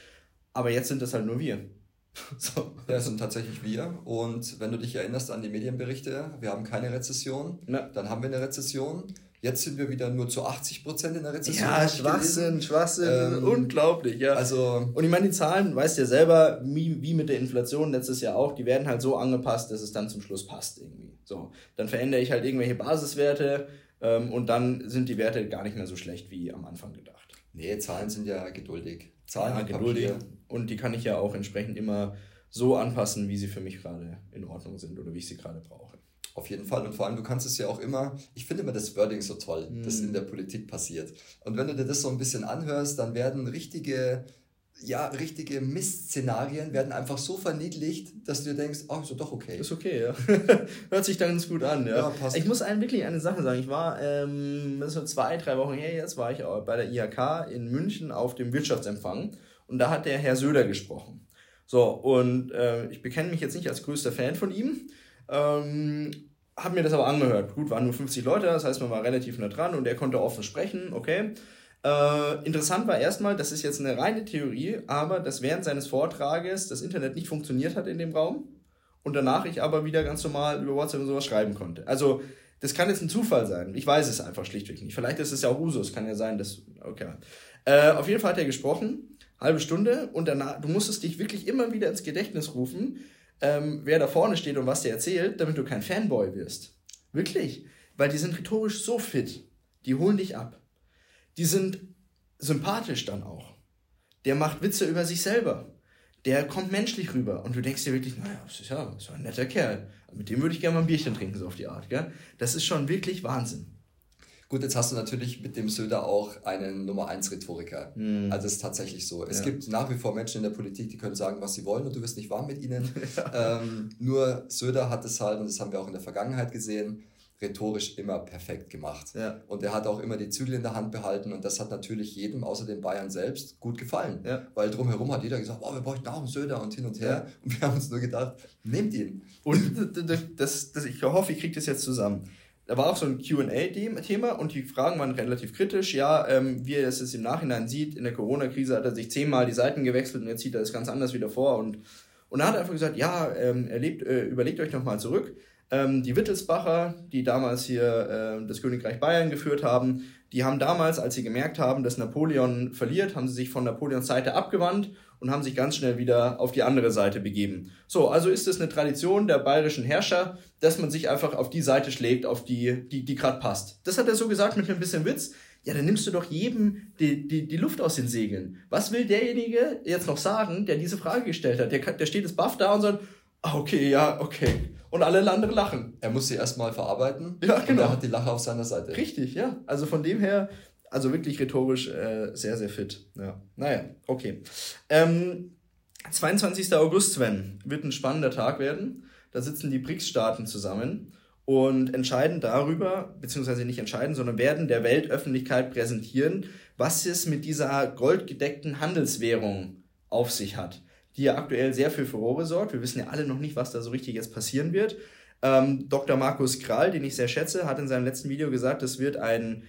Aber jetzt sind das halt nur wir. [laughs] so. Ja, das sind tatsächlich wir. Und wenn du dich erinnerst an die Medienberichte, wir haben keine Rezession, ja. dann haben wir eine Rezession. Jetzt sind wir wieder nur zu 80 Prozent in der Rezession. Ja, Schwachsinn, Schwachsinn, ähm, unglaublich, ja. Also, und ich meine, die Zahlen, weißt ja selber, wie, wie mit der Inflation letztes Jahr auch, die werden halt so angepasst, dass es dann zum Schluss passt irgendwie. So, dann verändere ich halt irgendwelche Basiswerte ähm, und dann sind die Werte gar nicht mehr so schlecht wie am Anfang gedacht. Nee, Zahlen sind ja geduldig. Zahlen ja, geduldig. Papier. Und die kann ich ja auch entsprechend immer so anpassen, wie sie für mich gerade in Ordnung sind oder wie ich sie gerade brauche. Auf jeden Fall. Und vor allem, du kannst es ja auch immer, ich finde immer das Wording so toll, mm. das in mhm. der Politik passiert. Und wenn du dir das so ein bisschen anhörst, dann werden richtige, ja, richtige Missszenarien werden einfach so verniedlicht, dass du dir denkst, oh, ist doch doch okay. Ist okay, ja. [laughs] Hört sich ganz gut an, ja. ja passt. Ich muss einem wirklich eine Sache sagen. Ich war, ähm, das ist zwei, drei Wochen her jetzt, war ich bei der IHK in München auf dem Wirtschaftsempfang und da hat der Herr Söder gesprochen. So, und äh, ich bekenne mich jetzt nicht als größter Fan von ihm, ähm, hab mir das aber angehört. Gut, waren nur 50 Leute, das heißt, man war relativ nah dran und er konnte offen sprechen, okay. Äh, interessant war erstmal, das ist jetzt eine reine Theorie, aber dass während seines Vortrages das Internet nicht funktioniert hat in dem Raum und danach ich aber wieder ganz normal über WhatsApp und sowas schreiben konnte. Also, das kann jetzt ein Zufall sein. Ich weiß es einfach schlichtweg nicht. Vielleicht ist es ja auch Usus, kann ja sein, dass, okay. Äh, auf jeden Fall hat er gesprochen, halbe Stunde und danach, du musstest dich wirklich immer wieder ins Gedächtnis rufen, ähm, wer da vorne steht und was der erzählt, damit du kein Fanboy wirst. Wirklich. Weil die sind rhetorisch so fit. Die holen dich ab. Die sind sympathisch dann auch. Der macht Witze über sich selber. Der kommt menschlich rüber. Und du denkst dir wirklich, naja, das ist ja, das ist ein netter Kerl. Mit dem würde ich gerne mal ein Bierchen trinken, so auf die Art. Gell? Das ist schon wirklich Wahnsinn. Gut, jetzt hast du natürlich mit dem Söder auch einen Nummer 1 Rhetoriker. Mhm. Also es ist tatsächlich so. Es ja. gibt nach wie vor Menschen in der Politik, die können sagen, was sie wollen und du wirst nicht warm mit ihnen. [laughs] Ja. Ähm, nur Söder hat es halt, und das haben wir auch in der Vergangenheit gesehen, rhetorisch immer perfekt gemacht. Ja. Und er hat auch immer die Zügel in der Hand behalten und das hat natürlich jedem außer den Bayern selbst gut gefallen. Ja. Weil drumherum hat jeder gesagt, oh, wir bräuchten auch einen Söder und hin und her. Ja. Und wir haben uns nur gedacht, nehmt ihn. Und das, das, ich hoffe, ich kriege das jetzt zusammen. Da war auch so ein QA-Thema und die Fragen waren relativ kritisch. Ja, ähm, wie er es im Nachhinein sieht, in der Corona-Krise hat er sich zehnmal die Seiten gewechselt und jetzt zieht er das ganz anders wieder vor. Und, und er hat einfach gesagt, ja, ähm, er lebt, äh, überlegt euch nochmal zurück ähm, die Wittelsbacher, die damals hier äh, das Königreich Bayern geführt haben, die haben damals, als sie gemerkt haben, dass Napoleon verliert, haben sie sich von Napoleons Seite abgewandt und haben sich ganz schnell wieder auf die andere Seite begeben. So, also ist es eine Tradition der bayerischen Herrscher, dass man sich einfach auf die Seite schlägt, auf die, die, die gerade passt. Das hat er so gesagt mit ein bisschen Witz. Ja, dann nimmst du doch jedem die, die, die Luft aus den Segeln. Was will derjenige jetzt noch sagen, der diese Frage gestellt hat? Der, der steht jetzt baff da und sagt, ah, okay, ja, okay und alle anderen lachen. Er muss sie erstmal verarbeiten. Ja, genau. Und er hat die Lache auf seiner Seite. Richtig, ja. Also von dem her, also wirklich rhetorisch äh, sehr, sehr fit. Ja. Naja, okay. Ähm, 22. August, Sven, wird ein spannender Tag werden. Da sitzen die BRICS-Staaten zusammen und entscheiden darüber, beziehungsweise nicht entscheiden, sondern werden der Weltöffentlichkeit präsentieren, was es mit dieser goldgedeckten Handelswährung auf sich hat die ja aktuell sehr für Furore sorgt. Wir wissen ja alle noch nicht, was da so richtig jetzt passieren wird. Ähm, Dr. Markus Krall, den ich sehr schätze, hat in seinem letzten Video gesagt, es wird ein,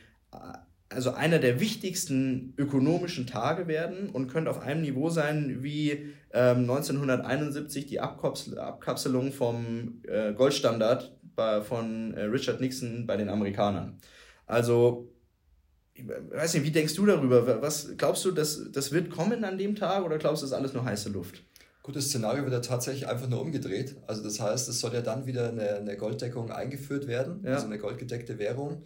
also einer der wichtigsten ökonomischen Tage werden und könnte auf einem Niveau sein wie ähm, 1971 die Abkapsel Abkapselung vom äh, Goldstandard bei, von äh, Richard Nixon bei den Amerikanern. Also ich weiß nicht, wie denkst du darüber? Was glaubst du, das, das wird kommen an dem Tag oder glaubst du, das ist alles nur heiße Luft? Gutes Szenario wird ja tatsächlich einfach nur umgedreht. Also das heißt, es soll ja dann wieder eine, eine Golddeckung eingeführt werden, ja. also eine goldgedeckte Währung.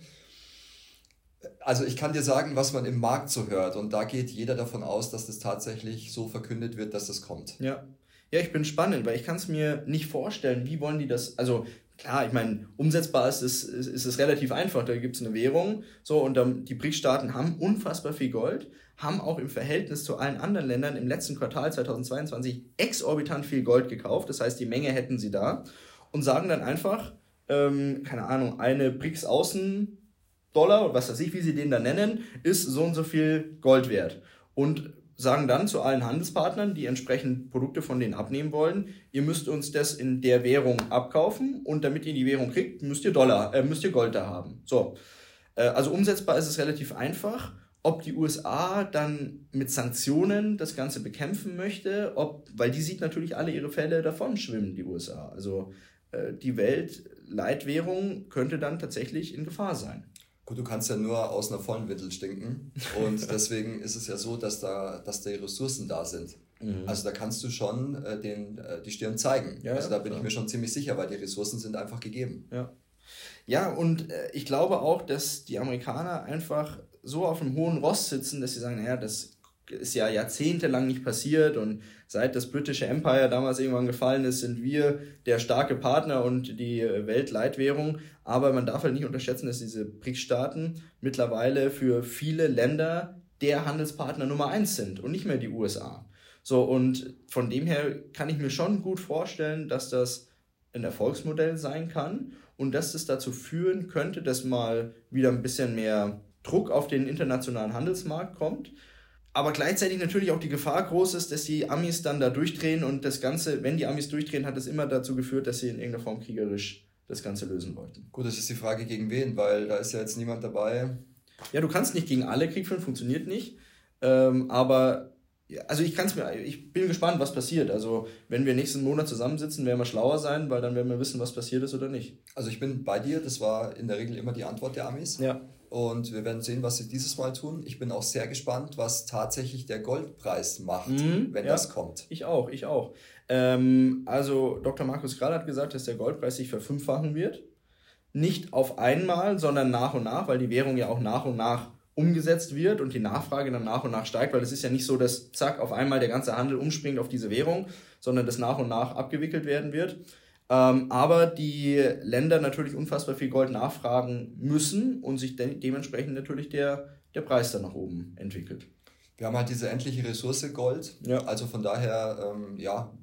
Also ich kann dir sagen, was man im Markt so hört und da geht jeder davon aus, dass das tatsächlich so verkündet wird, dass das kommt. Ja. Ja, ich bin spannend, weil ich kann es mir nicht vorstellen, wie wollen die das, also klar, ich meine, umsetzbar ist es, ist, ist es relativ einfach. Da gibt es eine Währung, so, und dann, die BRICS-Staaten haben unfassbar viel Gold, haben auch im Verhältnis zu allen anderen Ländern im letzten Quartal 2022 exorbitant viel Gold gekauft. Das heißt, die Menge hätten sie da und sagen dann einfach, ähm, keine Ahnung, eine BRICS-Außen Dollar, was weiß ich, wie sie den da nennen, ist so und so viel Gold wert. Und sagen dann zu allen Handelspartnern, die entsprechend Produkte von denen abnehmen wollen, ihr müsst uns das in der Währung abkaufen und damit ihr die Währung kriegt, müsst ihr Dollar, äh, müsst ihr Gold da haben. So. Äh, also umsetzbar ist es relativ einfach. Ob die USA dann mit Sanktionen das Ganze bekämpfen möchte, ob, weil die sieht natürlich alle ihre Fälle davon schwimmen, die USA. Also äh, die Weltleitwährung könnte dann tatsächlich in Gefahr sein. Gut, du kannst ja nur aus einer vollen Windel stinken. Und [laughs] deswegen ist es ja so, dass da, dass die Ressourcen da sind. Mhm. Also da kannst du schon äh, den, äh, die Stirn zeigen. Ja, also da bin klar. ich mir schon ziemlich sicher, weil die Ressourcen sind einfach gegeben. Ja. Ja, und äh, ich glaube auch, dass die Amerikaner einfach so auf einem hohen Ross sitzen, dass sie sagen, naja, das ist ja jahrzehntelang nicht passiert und seit das britische Empire damals irgendwann gefallen ist, sind wir der starke Partner und die Weltleitwährung. Aber man darf halt nicht unterschätzen, dass diese BRICS-Staaten mittlerweile für viele Länder der Handelspartner Nummer eins sind und nicht mehr die USA. So, und von dem her kann ich mir schon gut vorstellen, dass das ein Erfolgsmodell sein kann und dass es dazu führen könnte, dass mal wieder ein bisschen mehr Druck auf den internationalen Handelsmarkt kommt aber gleichzeitig natürlich auch die Gefahr groß ist, dass die Amis dann da durchdrehen und das Ganze, wenn die Amis durchdrehen, hat es immer dazu geführt, dass sie in irgendeiner Form kriegerisch das Ganze lösen wollten. Gut, das ist die Frage gegen wen, weil da ist ja jetzt niemand dabei. Ja, du kannst nicht gegen alle Krieg führen, funktioniert nicht. Ähm, aber also ich kann es mir, ich bin gespannt, was passiert. Also wenn wir nächsten Monat zusammensitzen, werden wir schlauer sein, weil dann werden wir wissen, was passiert ist oder nicht. Also ich bin bei dir, das war in der Regel immer die Antwort der Amis. Ja. Und wir werden sehen, was sie dieses Mal tun. Ich bin auch sehr gespannt, was tatsächlich der Goldpreis macht, mhm, wenn ja, das kommt. Ich auch, ich auch. Ähm, also Dr. Markus Krall hat gesagt, dass der Goldpreis sich verfünffachen wird. Nicht auf einmal, sondern nach und nach, weil die Währung ja auch nach und nach umgesetzt wird und die Nachfrage dann nach und nach steigt, weil es ist ja nicht so, dass zack auf einmal der ganze Handel umspringt auf diese Währung, sondern das nach und nach abgewickelt werden wird. Ähm, aber die Länder natürlich unfassbar viel Gold nachfragen müssen und sich de dementsprechend natürlich der, der Preis dann nach oben entwickelt. Wir haben halt diese endliche Ressource Gold. Ja. Also von daher, ähm, ja,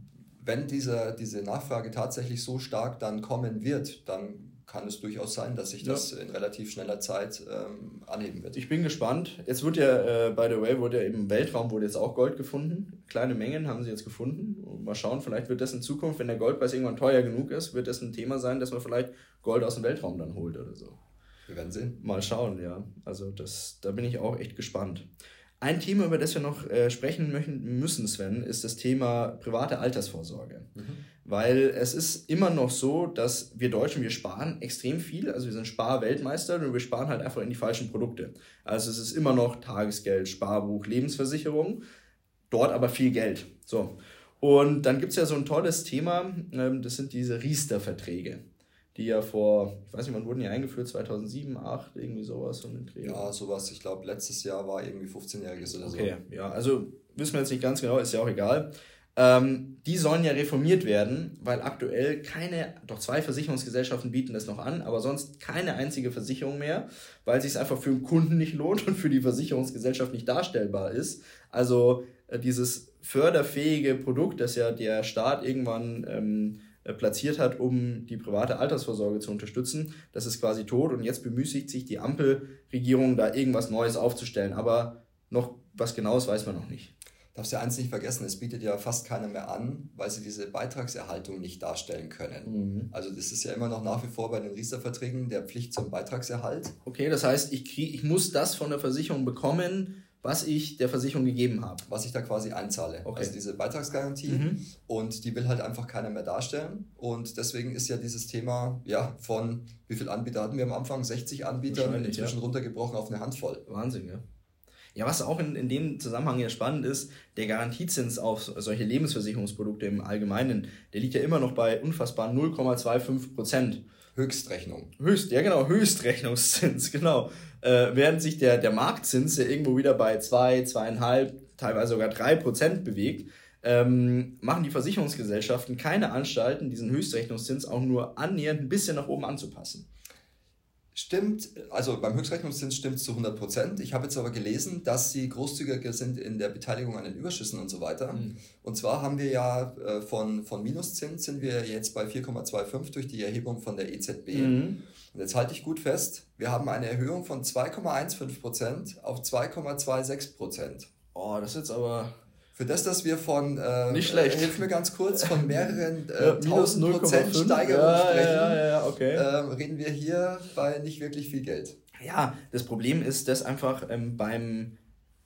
wenn diese, diese Nachfrage tatsächlich so stark dann kommen wird, dann kann es durchaus sein, dass sich das ja. in relativ schneller Zeit ähm, anheben wird. Ich bin gespannt. Jetzt wird ja, äh, by the way, wurde ja im Weltraum wurde jetzt auch Gold gefunden. Kleine Mengen haben sie jetzt gefunden. Mal schauen, vielleicht wird das in Zukunft, wenn der Goldpreis irgendwann teuer genug ist, wird das ein Thema sein, dass man vielleicht Gold aus dem Weltraum dann holt oder so. Wir werden sehen. Mal schauen, ja. Also das, da bin ich auch echt gespannt. Ein Thema, über das wir noch äh, sprechen möchten, müssen, Sven, ist das Thema private Altersvorsorge. Mhm. Weil es ist immer noch so, dass wir Deutschen, wir sparen extrem viel. Also wir sind Sparweltmeister und wir sparen halt einfach in die falschen Produkte. Also es ist immer noch Tagesgeld, Sparbuch, Lebensversicherung, dort aber viel Geld. So. Und dann gibt es ja so ein tolles Thema, ähm, das sind diese Riester-Verträge die ja vor, ich weiß nicht, wann wurden die eingeführt? 2007, 2008, irgendwie sowas. So ja, sowas. Ich glaube, letztes Jahr war irgendwie 15-Jähriges oder so. Okay, ja, also wissen wir jetzt nicht ganz genau, ist ja auch egal. Ähm, die sollen ja reformiert werden, weil aktuell keine, doch zwei Versicherungsgesellschaften bieten das noch an, aber sonst keine einzige Versicherung mehr, weil es sich einfach für den Kunden nicht lohnt und für die Versicherungsgesellschaft nicht darstellbar ist. Also äh, dieses förderfähige Produkt, das ja der Staat irgendwann ähm, äh, platziert hat, um die private Altersvorsorge zu unterstützen, das ist quasi tot und jetzt bemüßigt sich die Ampelregierung, da irgendwas Neues aufzustellen. Aber noch was Genaues weiß man noch nicht darfst ja eins nicht vergessen, es bietet ja fast keiner mehr an, weil sie diese Beitragserhaltung nicht darstellen können. Mhm. Also das ist ja immer noch nach wie vor bei den Riester-Verträgen der Pflicht zum Beitragserhalt. Okay, das heißt, ich, krieg, ich muss das von der Versicherung bekommen, was ich der Versicherung gegeben habe. Was ich da quasi einzahle. Okay. Also diese Beitragsgarantie. Mhm. Und die will halt einfach keiner mehr darstellen. Und deswegen ist ja dieses Thema ja, von, wie viele Anbieter hatten wir am Anfang? 60 Anbieter, inzwischen ja. runtergebrochen auf eine Handvoll. Wahnsinn, ja. Ja, was auch in, in dem Zusammenhang ja spannend ist, der Garantiezins auf solche Lebensversicherungsprodukte im Allgemeinen, der liegt ja immer noch bei unfassbaren 0,25 Prozent. Höchstrechnung. Höchst, ja genau, Höchstrechnungszins, [laughs] genau. Äh, während sich der, der Marktzins ja irgendwo wieder bei 2, zwei, 2,5, teilweise sogar 3 Prozent bewegt, ähm, machen die Versicherungsgesellschaften keine Anstalten, diesen Höchstrechnungszins auch nur annähernd ein bisschen nach oben anzupassen. Stimmt, also beim Höchstrechnungszins stimmt es zu 100 Prozent. Ich habe jetzt aber gelesen, dass sie großzügiger sind in der Beteiligung an den Überschüssen und so weiter. Mhm. Und zwar haben wir ja äh, von, von Minuszins sind wir jetzt bei 4,25 durch die Erhebung von der EZB. Mhm. Und jetzt halte ich gut fest, wir haben eine Erhöhung von 2,15 Prozent auf 2,26 Prozent. Oh, das ist jetzt aber für das, dass wir von, äh, nicht schlecht. hilf mir ganz kurz, von mehreren äh, [laughs] minus 1000 Prozent Steigerung ja, sprechen, ja, ja, okay. ähm, reden wir hier bei nicht wirklich viel Geld. Ja, das Problem ist, dass einfach ähm, beim,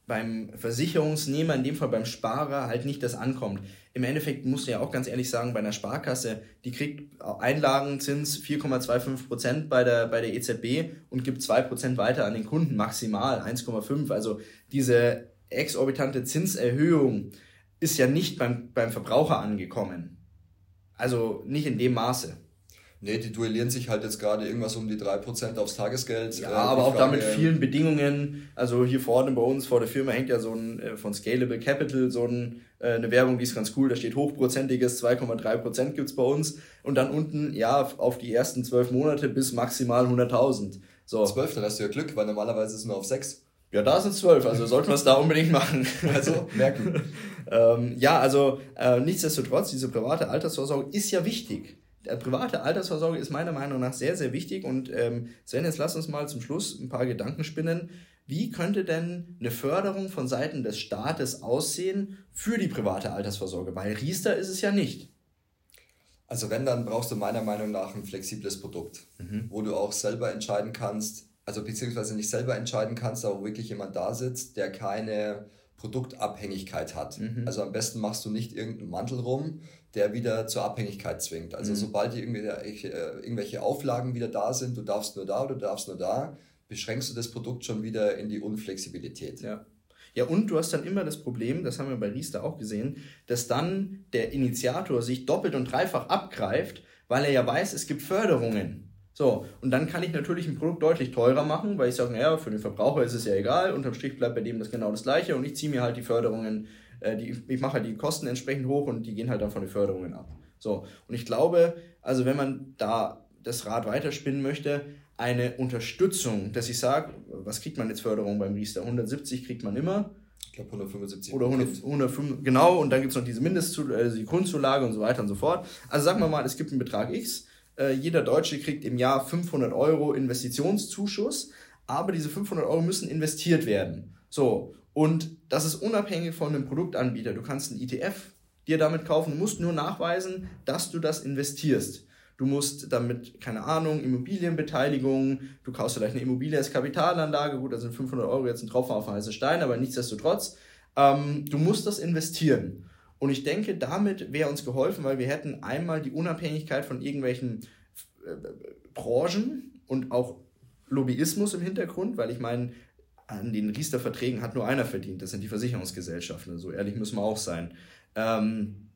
beim Versicherungsnehmer, in dem Fall beim Sparer, halt nicht das ankommt. Im Endeffekt muss du ja auch ganz ehrlich sagen, bei einer Sparkasse, die kriegt Einlagenzins 4,25 Prozent bei der, bei der EZB und gibt 2% weiter an den Kunden, maximal 1,5. Also diese exorbitante Zinserhöhung ist ja nicht beim, beim Verbraucher angekommen. Also nicht in dem Maße. Nee, die duellieren sich halt jetzt gerade irgendwas um die 3% aufs Tagesgeld. Ja, äh, aber auch da mit vielen Bedingungen. Also hier vorne bei uns vor der Firma hängt ja so ein äh, von Scalable Capital so ein, äh, eine Werbung, die ist ganz cool. Da steht hochprozentiges, 2,3% gibt's bei uns. Und dann unten, ja, auf die ersten zwölf Monate bis maximal 100.000. So. 12, dann hast du ja Glück, weil normalerweise ist es nur auf 6. Ja, da sind zwölf, also sollten wir es da unbedingt machen. [laughs] Also merken. ähm, ja, also äh, nichtsdestotrotz, diese private Altersvorsorge ist ja wichtig. Der private Altersvorsorge ist meiner Meinung nach sehr, sehr wichtig. Und ähm, Sven, jetzt lass uns mal zum Schluss ein paar Gedanken spinnen. Wie könnte denn eine Förderung von Seiten des Staates aussehen für die private Altersvorsorge? Weil Riester ist es ja nicht. Also wenn, dann brauchst du meiner Meinung nach ein flexibles Produkt, mhm. wo du auch selber entscheiden kannst, also beziehungsweise nicht selber entscheiden kannst, aber wirklich jemand da sitzt, der keine Produktabhängigkeit hat. Mhm. Also am besten machst du nicht irgendeinen Mantel rum, der wieder zur Abhängigkeit zwingt. Also mhm. sobald die irgendwelche, äh, irgendwelche Auflagen wieder da sind, du darfst nur da oder du darfst nur da, beschränkst du das Produkt schon wieder in die Unflexibilität. Ja. Ja, und du hast dann immer das Problem, das haben wir bei Riester auch gesehen, dass dann der Initiator sich doppelt und dreifach abgreift, weil er ja weiß, es gibt Förderungen. So, und dann kann ich natürlich ein Produkt deutlich teurer machen, weil ich sage, naja, für den Verbraucher ist es ja egal, unterm Strich bleibt bei dem das genau das gleiche und ich ziehe mir halt die Förderungen, äh, die, ich mache halt die Kosten entsprechend hoch und die gehen halt dann von den Förderungen ab. So, und ich glaube, also wenn man da das Rad weiterspinnen möchte, eine Unterstützung, dass ich sage, was kriegt man jetzt Förderung beim Riester? 170 kriegt man immer. Ich glaube 175. Oder 100, 105, genau, und dann gibt es noch diese Mindestzulage, also die Grundzulage und so weiter und so fort. Also sagen wir mal, es gibt einen Betrag X, äh, jeder Deutsche kriegt im Jahr 500 Euro Investitionszuschuss, aber diese 500 Euro müssen investiert werden. So, und das ist unabhängig von einem Produktanbieter. Du kannst einen ETF dir damit kaufen, du musst nur nachweisen, dass du das investierst. Du musst damit, keine Ahnung, Immobilienbeteiligung, du kaufst vielleicht eine Immobilie als Kapitalanlage, gut, da sind 500 Euro jetzt ein Tropfen auf heiße Stein, aber nichtsdestotrotz, ähm, du musst das investieren. Und ich denke, damit wäre uns geholfen, weil wir hätten einmal die Unabhängigkeit von irgendwelchen äh, Branchen und auch Lobbyismus im Hintergrund, weil ich meine, an den Riester-Verträgen hat nur einer verdient, das sind die Versicherungsgesellschaften, so ehrlich müssen wir auch sein. Ähm,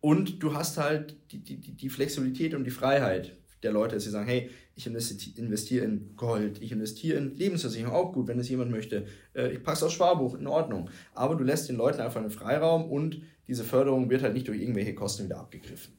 und du hast halt die, die, die Flexibilität und die Freiheit der Leute, dass sie sagen, hey, ich investiere in Gold, ich investiere in Lebensversicherung, auch gut, wenn es jemand möchte. Äh, ich passe aufs Sparbuch, in Ordnung. Aber du lässt den Leuten einfach einen Freiraum und diese Förderung wird halt nicht durch irgendwelche Kosten wieder abgegriffen.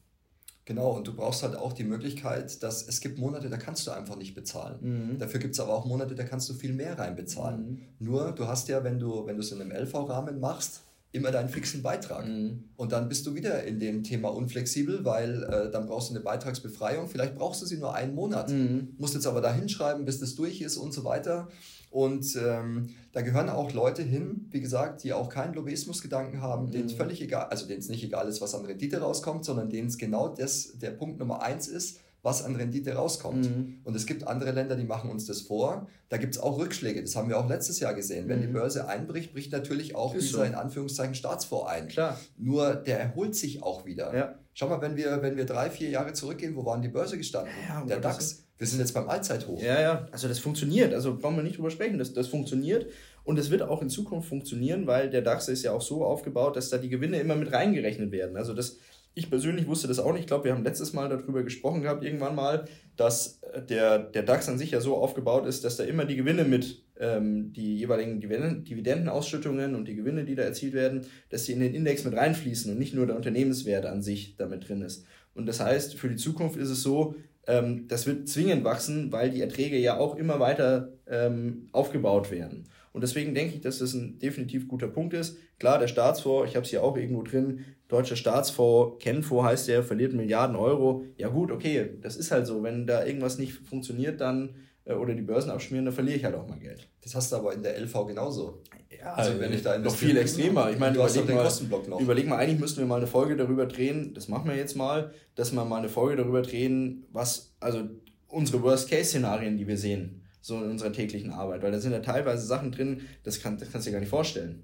Genau, und du brauchst halt auch die Möglichkeit, dass es gibt Monate, da kannst du einfach nicht bezahlen. Mhm. Dafür gibt es aber auch Monate, da kannst du viel mehr reinbezahlen. Mhm. Nur, du hast ja, wenn du, wenn du es in einem LV-Rahmen machst, immer deinen fixen Beitrag. Mhm. Und dann bist du wieder in dem Thema unflexibel, weil äh, dann brauchst du eine Beitragsbefreiung. Vielleicht brauchst du sie nur einen Monat, mhm. musst jetzt aber da hinschreiben, bis das durch ist und so weiter. Und ähm, da gehören auch Leute hin, wie gesagt, die auch keinen Lobbyismusgedanken haben, mhm. denen es völlig egal, also denen es nicht egal ist, was an Rendite rauskommt, sondern denen es genau das der Punkt Nummer eins ist, was an Rendite rauskommt. Mhm. Und es gibt andere Länder, die machen uns das vor. Da gibt es auch Rückschläge. Das haben wir auch letztes Jahr gesehen. Wenn mhm. die Börse einbricht, bricht natürlich auch ist dieser so. in Anführungszeichen Staatsfonds ein. Klar. Nur der erholt sich auch wieder. Ja. Schau mal, wenn wir, wenn wir drei, vier Jahre zurückgehen, wo waren die Börse gestanden? Ja, der DAX. Wir sind jetzt beim Allzeithoch. Ja, ja. Also das funktioniert. Also brauchen wir nicht drüber sprechen. Das, das funktioniert. Und es wird auch in Zukunft funktionieren, weil der DAX ist ja auch so aufgebaut, dass da die Gewinne immer mit reingerechnet werden. Also das, ich persönlich wusste das auch nicht. Ich glaube, wir haben letztes Mal darüber gesprochen gehabt, irgendwann mal, dass der, der DAX an sich ja so aufgebaut ist, dass da immer die Gewinne mit, ähm, die jeweiligen Dividendenausschüttungen und die Gewinne, die da erzielt werden, dass die in den Index mit reinfließen und nicht nur der Unternehmenswert an sich damit drin ist. Und das heißt, für die Zukunft ist es so, ähm, das wird zwingend wachsen, weil die Erträge ja auch immer weiter ähm, aufgebaut werden. Und deswegen denke ich, dass das ein definitiv guter Punkt ist. Klar, der Staatsfonds, ich habe es hier auch irgendwo drin, deutscher Staatsfonds, Kenfonds heißt der, verliert Milliarden Euro. Ja gut, okay, das ist halt so. Wenn da irgendwas nicht funktioniert, dann äh, oder die Börsen abschmieren, dann verliere ich halt auch mal Geld. Das hast du aber in der LV genauso. Ja, also wenn ich da noch viel extremer. Ich meine, überleg mal, noch. überleg mal, eigentlich müssten wir mal eine Folge darüber drehen, das machen wir jetzt mal, dass wir mal eine Folge darüber drehen, was, also unsere Worst-Case-Szenarien, die wir sehen so in unserer täglichen Arbeit, weil da sind ja teilweise Sachen drin, das, kann, das kannst du dir gar nicht vorstellen.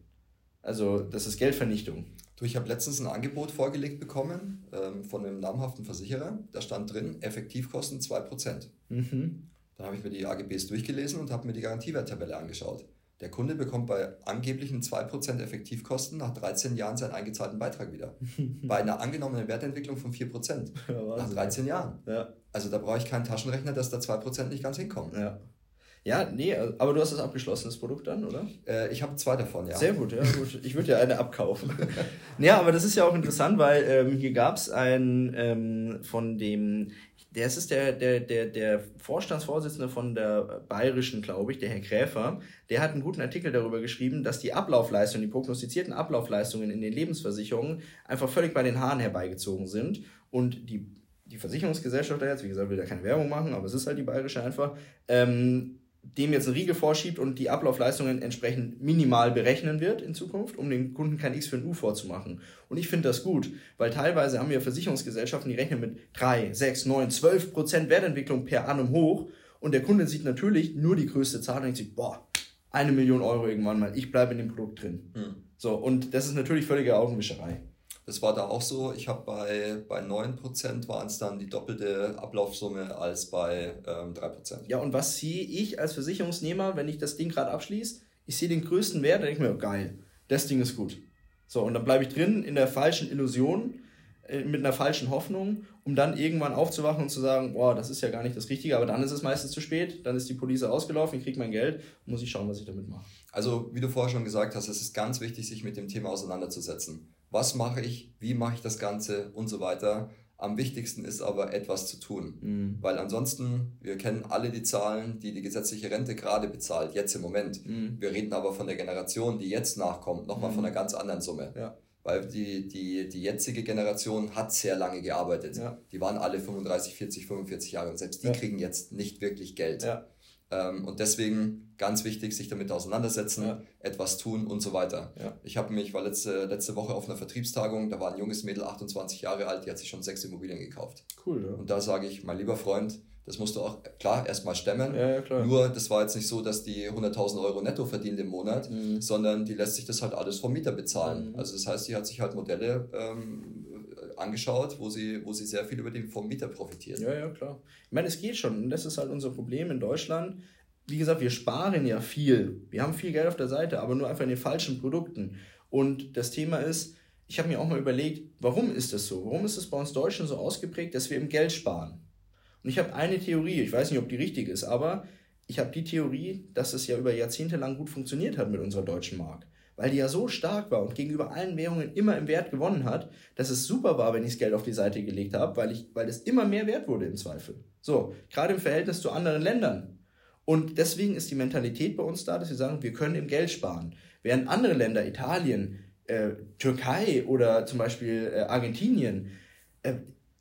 Also, das ist Geldvernichtung. Du, ich habe letztens ein Angebot vorgelegt bekommen ähm, von einem namhaften Versicherer. Da stand drin, Effektivkosten 2%. Mhm. Dann habe ich mir die AGBs durchgelesen und habe mir die Garantiewerttabelle angeschaut. Der Kunde bekommt bei angeblichen 2% Effektivkosten nach 13 Jahren seinen eingezahlten Beitrag wieder. [laughs] bei einer angenommenen Wertentwicklung von 4%. Ja, nach 13 Jahren. Ja. Also da brauche ich keinen Taschenrechner, dass da 2% nicht ganz hinkommen. Ja. Ja, nee, aber du hast das abgeschlossen, das Produkt dann, oder? Äh, ich habe zwei davon, ja. Sehr gut, ja, gut. Ich würde ja eine abkaufen. [laughs] ja, aber das ist ja auch interessant, weil ähm, hier gab es einen ähm, von dem, der ist der, der, der, der Vorstandsvorsitzende von der Bayerischen, glaube ich, der Herr Gräfer, der hat einen guten Artikel darüber geschrieben, dass die Ablaufleistungen, die prognostizierten Ablaufleistungen in den Lebensversicherungen einfach völlig bei den Haaren herbeigezogen sind und die die Versicherungsgesellschaft da jetzt, wie gesagt, will da keine Werbung machen, aber es ist halt die bayerische einfach, ähm, dem jetzt einen Riegel vorschiebt und die Ablaufleistungen entsprechend minimal berechnen wird in Zukunft, um dem Kunden kein X für ein U vorzumachen. Und ich finde das gut, weil teilweise haben wir Versicherungsgesellschaften, die rechnen mit 3, 6, 9, 12 Prozent Wertentwicklung per annum hoch und der Kunde sieht natürlich nur die größte Zahl und denkt sich, boah, eine Million Euro irgendwann mal, ich bleibe in dem Produkt drin. Mhm. So, und das ist natürlich völlige Augenwischerei. Das war da auch so. Ich habe bei, bei 9% waren es dann die doppelte Ablaufsumme als bei ähm, 3%. Ja, und was sehe ich als Versicherungsnehmer, wenn ich das Ding gerade abschließe? Ich sehe den größten Wert, dann denke ich mir, oh, geil, das Ding ist gut. So, und dann bleibe ich drin in der falschen Illusion, äh, mit einer falschen Hoffnung, um dann irgendwann aufzuwachen und zu sagen, boah, das ist ja gar nicht das Richtige, aber dann ist es meistens zu spät, dann ist die Police ausgelaufen, ich kriege mein Geld, muss ich schauen, was ich damit mache. Also, wie du vorher schon gesagt hast, es ist ganz wichtig, sich mit dem Thema auseinanderzusetzen. Was mache ich, wie mache ich das Ganze und so weiter. Am wichtigsten ist aber etwas zu tun, mhm. weil ansonsten, wir kennen alle die Zahlen, die die gesetzliche Rente gerade bezahlt, jetzt im Moment. Mhm. Wir reden aber von der Generation, die jetzt nachkommt, nochmal mhm. von einer ganz anderen Summe. Ja. Weil die, die, die jetzige Generation hat sehr lange gearbeitet. Ja. Die waren alle 35, 40, 45 Jahre und selbst die ja. kriegen jetzt nicht wirklich Geld. Ja. Ähm, und deswegen ganz wichtig, sich damit auseinandersetzen, ja. etwas tun und so weiter. Ja. Ich habe mich, war letzte, letzte Woche auf einer Vertriebstagung, da war ein junges Mädel, 28 Jahre alt, die hat sich schon sechs Immobilien gekauft. Cool, ja. Und da sage ich, mein lieber Freund, das musst du auch, klar, erstmal stemmen. Ja, ja, klar. Nur, das war jetzt nicht so, dass die 100.000 Euro netto verdient im Monat, mhm. sondern die lässt sich das halt alles vom Mieter bezahlen. Mhm. Also das heißt, die hat sich halt Modelle ähm, angeschaut, wo sie, wo sie sehr viel über den vom Mieter profitiert. Ja, ja, klar. Ich meine, es geht schon. Und das ist halt unser Problem in Deutschland. Wie gesagt, wir sparen ja viel. Wir haben viel Geld auf der Seite, aber nur einfach in den falschen Produkten. Und das Thema ist, ich habe mir auch mal überlegt, warum ist das so? Warum ist es bei uns Deutschen so ausgeprägt, dass wir im Geld sparen? Und ich habe eine Theorie, ich weiß nicht, ob die richtig ist, aber ich habe die Theorie, dass es ja über Jahrzehnte lang gut funktioniert hat mit unserer deutschen Mark. Weil die ja so stark war und gegenüber allen Währungen immer im Wert gewonnen hat, dass es super war, wenn ich das Geld auf die Seite gelegt habe, weil, ich, weil es immer mehr wert wurde im Zweifel. So, gerade im Verhältnis zu anderen Ländern. Und deswegen ist die Mentalität bei uns da, dass wir sagen, wir können im Geld sparen. Während andere Länder, Italien, äh, Türkei oder zum Beispiel äh, Argentinien, äh,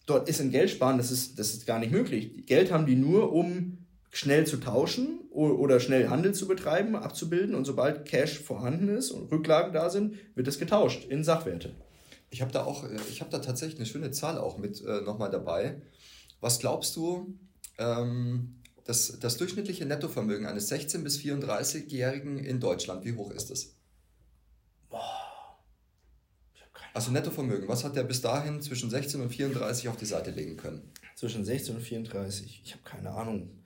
dort ist im Geld sparen, das ist, das ist gar nicht möglich. Geld haben die nur, um schnell zu tauschen oder schnell Handel zu betreiben, abzubilden und sobald Cash vorhanden ist und Rücklagen da sind, wird es getauscht in Sachwerte. Ich habe da auch, äh, ich habe da tatsächlich eine schöne Zahl auch mit äh, nochmal dabei. Was glaubst du, ähm, das, das durchschnittliche Nettovermögen eines 16- bis 34-Jährigen in Deutschland, wie hoch ist es? Also Nettovermögen, was hat der bis dahin zwischen 16 und 34 auf die Seite legen können? Zwischen 16 und 34, ich habe keine Ahnung.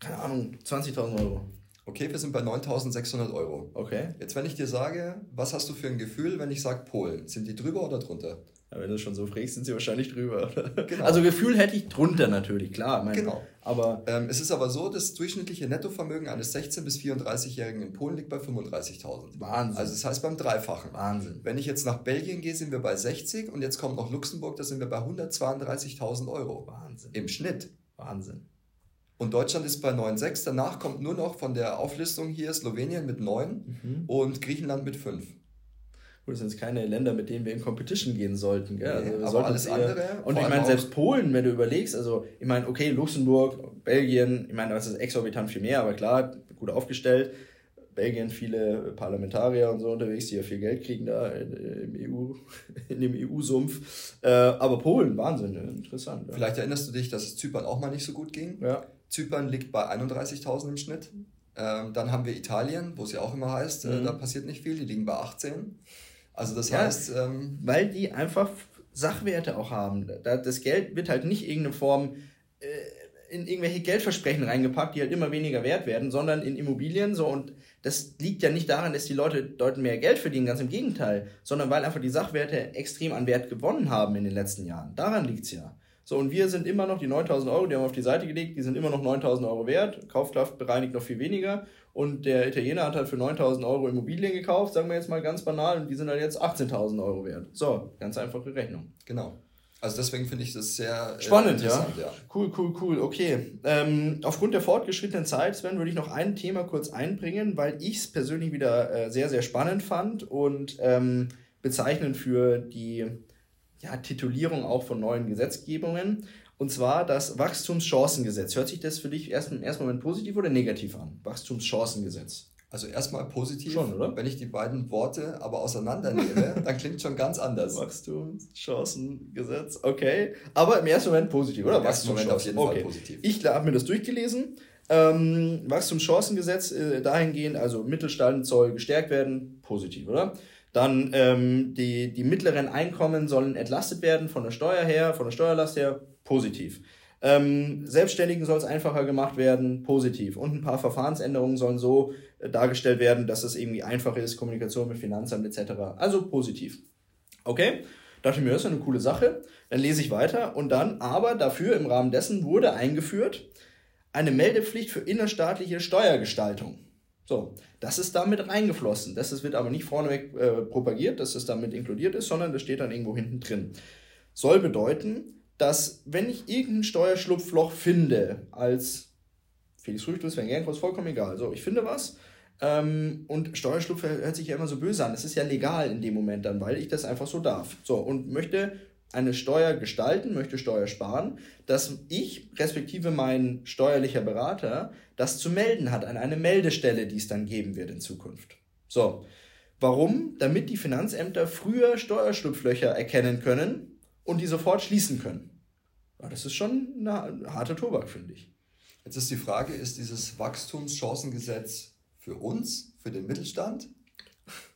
Keine Ahnung, 20.000 Euro. Okay, wir sind bei 9.600 Euro. Okay. Jetzt, wenn ich dir sage, was hast du für ein Gefühl, wenn ich sage Polen? Sind die drüber oder drunter? Ja, wenn du schon so fragst, sind sie wahrscheinlich drüber. [laughs] Genau. Also Gefühl hätte ich drunter natürlich, klar. Mein, genau. Aber ähm, es ist aber so, das durchschnittliche Nettovermögen eines 16- bis 34-Jährigen in Polen liegt bei 35.000. Wahnsinn. Also das heißt beim Dreifachen. Wahnsinn. Wenn ich jetzt nach Belgien gehe, sind wir bei 60 und jetzt kommt noch Luxemburg, da sind wir bei 132.000 Euro. Wahnsinn. Im Schnitt. Wahnsinn. Und Deutschland ist bei 9,6. Danach kommt nur noch von der Auflistung hier Slowenien mit 9 mhm. und Griechenland mit 5. Gut, das sind jetzt keine Länder, mit denen wir in Competition gehen sollten. Gell? Also nee, aber alles andere. Und ich meine, selbst Polen, wenn du überlegst, also ich meine, okay, Luxemburg, Belgien, ich meine, das ist exorbitant viel mehr, aber klar, gut aufgestellt. Belgien viele Parlamentarier und so unterwegs, die ja viel Geld kriegen da im EU, [laughs] in dem EU-Sumpf. Äh, aber Polen, Wahnsinn, interessant. Ja. Vielleicht erinnerst du dich, dass es Zypern auch mal nicht so gut ging. Ja. Zypern liegt bei 31.000 im Schnitt. Ähm, dann haben wir Italien, wo es ja auch immer heißt, äh, mhm. äh, da passiert nicht viel, die liegen bei 18. Also das ja, heißt. Ähm, weil die einfach Sachwerte auch haben. Das Geld wird halt nicht irgendeine Form äh, in irgendwelche Geldversprechen reingepackt, die halt immer weniger wert werden, sondern in Immobilien so und das liegt ja nicht daran, dass die Leute dort mehr Geld verdienen, ganz im Gegenteil, sondern weil einfach die Sachwerte extrem an Wert gewonnen haben in den letzten Jahren. Daran liegt's ja. So, und wir sind immer noch die 9000 Euro, die haben wir auf die Seite gelegt, die sind immer noch 9000 Euro wert. Kaufkraft bereinigt noch viel weniger. Und der Italiener hat halt für 9000 Euro Immobilien gekauft, sagen wir jetzt mal ganz banal, und die sind halt jetzt 18.000 Euro wert. So, ganz einfache Rechnung. Genau. Also deswegen finde ich das sehr äh, spannend, ja? ja. Cool, cool, cool. Okay. Ähm, aufgrund der fortgeschrittenen Zeit, Sven, würde ich noch ein Thema kurz einbringen, weil ich es persönlich wieder äh, sehr, sehr spannend fand und ähm, bezeichnend für die ja, Titulierung auch von neuen Gesetzgebungen. Und zwar das Wachstumschancengesetz. Hört sich das für dich erst im ersten Moment positiv oder negativ an? Wachstumschancengesetz. Also erstmal positiv. Schon, oder? Wenn ich die beiden Worte aber auseinandernehme, [laughs] dann klingt schon ganz anders. Wachstumschancengesetz, okay. Aber im ersten Moment positiv, oder? Im ersten Moment auf jeden okay. Fall positiv. Ich habe mir das durchgelesen. Ähm, Wachstumschancengesetz äh, dahingehend, also Mittelstand soll gestärkt werden, positiv, oder? Dann ähm, die, die mittleren Einkommen sollen entlastet werden von der Steuer her, von der Steuerlast her, positiv. Ähm, Selbstständigen soll es einfacher gemacht werden, positiv. Und ein paar Verfahrensänderungen sollen so äh, dargestellt werden, dass es irgendwie einfach ist, Kommunikation mit Finanzamt etc. Also positiv. Okay, dachte mir, das ist eine coole Sache. Dann lese ich weiter und dann, aber dafür im Rahmen dessen wurde eingeführt eine Meldepflicht für innerstaatliche Steuergestaltung. So, das ist damit reingeflossen. Das wird aber nicht vorneweg äh, propagiert, dass es damit inkludiert ist, sondern das steht dann irgendwo hinten drin. Soll bedeuten, dass wenn ich irgendein Steuerschlupfloch finde, als Felix Rüchtel, Sven Gernkos, vollkommen egal. So, ich finde was ähm, und Steuerschlupf hört sich ja immer so böse an. Es ist ja legal in dem Moment dann, weil ich das einfach so darf. So, und möchte eine Steuer gestalten, möchte Steuer sparen, dass ich, respektive mein steuerlicher Berater, das zu melden hat an eine Meldestelle, die es dann geben wird in Zukunft. So. Warum? Damit die Finanzämter früher Steuerschlupflöcher erkennen können und die sofort schließen können. Ja, das ist schon eine harte Tobak, finde ich. Jetzt ist die Frage, ist dieses Wachstumschancengesetz für uns, für den Mittelstand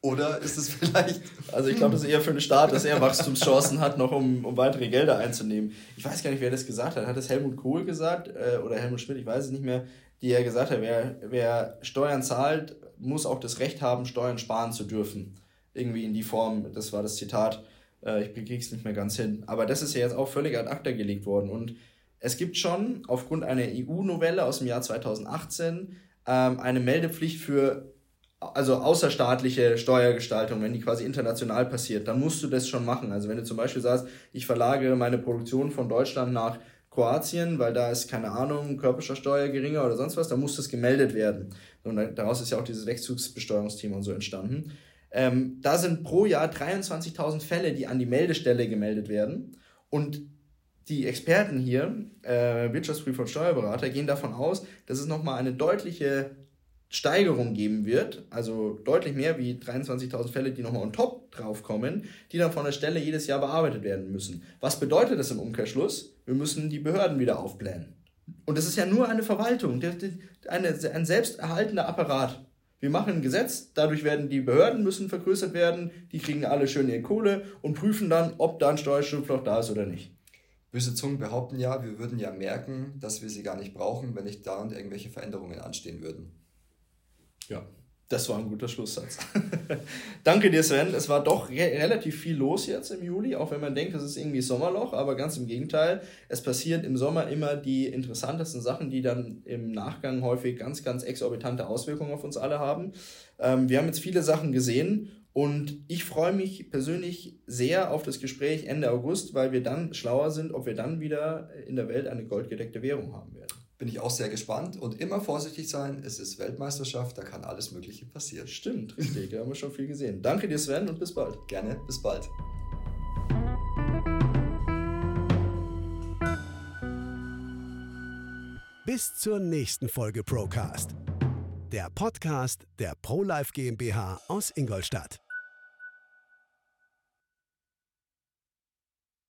oder ist es vielleicht. Also, ich glaube, das ist eher für den Staat, dass er Wachstumschancen hat, noch um, um weitere Gelder einzunehmen. Ich weiß gar nicht, wer das gesagt hat. Hat das Helmut Kohl gesagt äh, oder Helmut Schmidt? Ich weiß es nicht mehr. Die ja gesagt hat, wer, wer Steuern zahlt, muss auch das Recht haben, Steuern sparen zu dürfen. Irgendwie in die Form, das war das Zitat. Äh, ich es nicht mehr ganz hin. Aber das ist ja jetzt auch völlig ad acta gelegt worden. Und es gibt schon aufgrund einer EU-Novelle aus dem Jahr 2018 ähm, eine Meldepflicht für also außerstaatliche Steuergestaltung, wenn die quasi international passiert, dann musst du das schon machen. Also wenn du zum Beispiel sagst, ich verlagere meine Produktion von Deutschland nach Kroatien, weil da ist, keine Ahnung, Körperschaftsteuer geringer oder sonst was, dann muss das gemeldet werden. Und daraus ist ja auch dieses Wegzugsbesteuerungsthema und so entstanden. Ähm, da sind pro Jahr 23.000 Fälle, die an die Meldestelle gemeldet werden. Und die Experten hier, äh, Wirtschaftsprüfer und Steuerberater, gehen davon aus, dass es nochmal eine deutliche Steigerung geben wird, also deutlich mehr wie 23.000 Fälle, die nochmal on top draufkommen, die dann von der Stelle jedes Jahr bearbeitet werden müssen. Was bedeutet das im Umkehrschluss? Wir müssen die Behörden wieder aufblähen. Und das ist ja nur eine Verwaltung, eine, ein selbsterhaltender Apparat. Wir machen ein Gesetz, dadurch werden die Behörden müssen vergrößert werden, die kriegen alle schön ihre Kohle und prüfen dann, ob da ein Steuerschlupfloch da ist oder nicht. Böse Zungen behaupten ja, wir würden ja merken, dass wir sie gar nicht brauchen, wenn nicht da und irgendwelche Veränderungen anstehen würden. Ja, das war ein guter Schlusssatz. [laughs] Danke dir, Sven. Es war doch re relativ viel los jetzt im Juli, auch wenn man denkt, es ist irgendwie Sommerloch, aber ganz im Gegenteil. Es passieren im Sommer immer die interessantesten Sachen, die dann im Nachgang häufig ganz, ganz exorbitante Auswirkungen auf uns alle haben. Ähm, wir haben jetzt viele Sachen gesehen und ich freue mich persönlich sehr auf das Gespräch Ende August, weil wir dann schlauer sind, ob wir dann wieder in der Welt eine goldgedeckte Währung haben werden bin ich auch sehr gespannt und immer vorsichtig sein. Es ist Weltmeisterschaft, da kann alles Mögliche passieren. Stimmt, richtig, da haben wir schon viel gesehen. Danke dir, Sven, und bis bald. Gerne, bis bald. Bis zur nächsten Folge Procast. Der Podcast der ProLife GmbH aus Ingolstadt.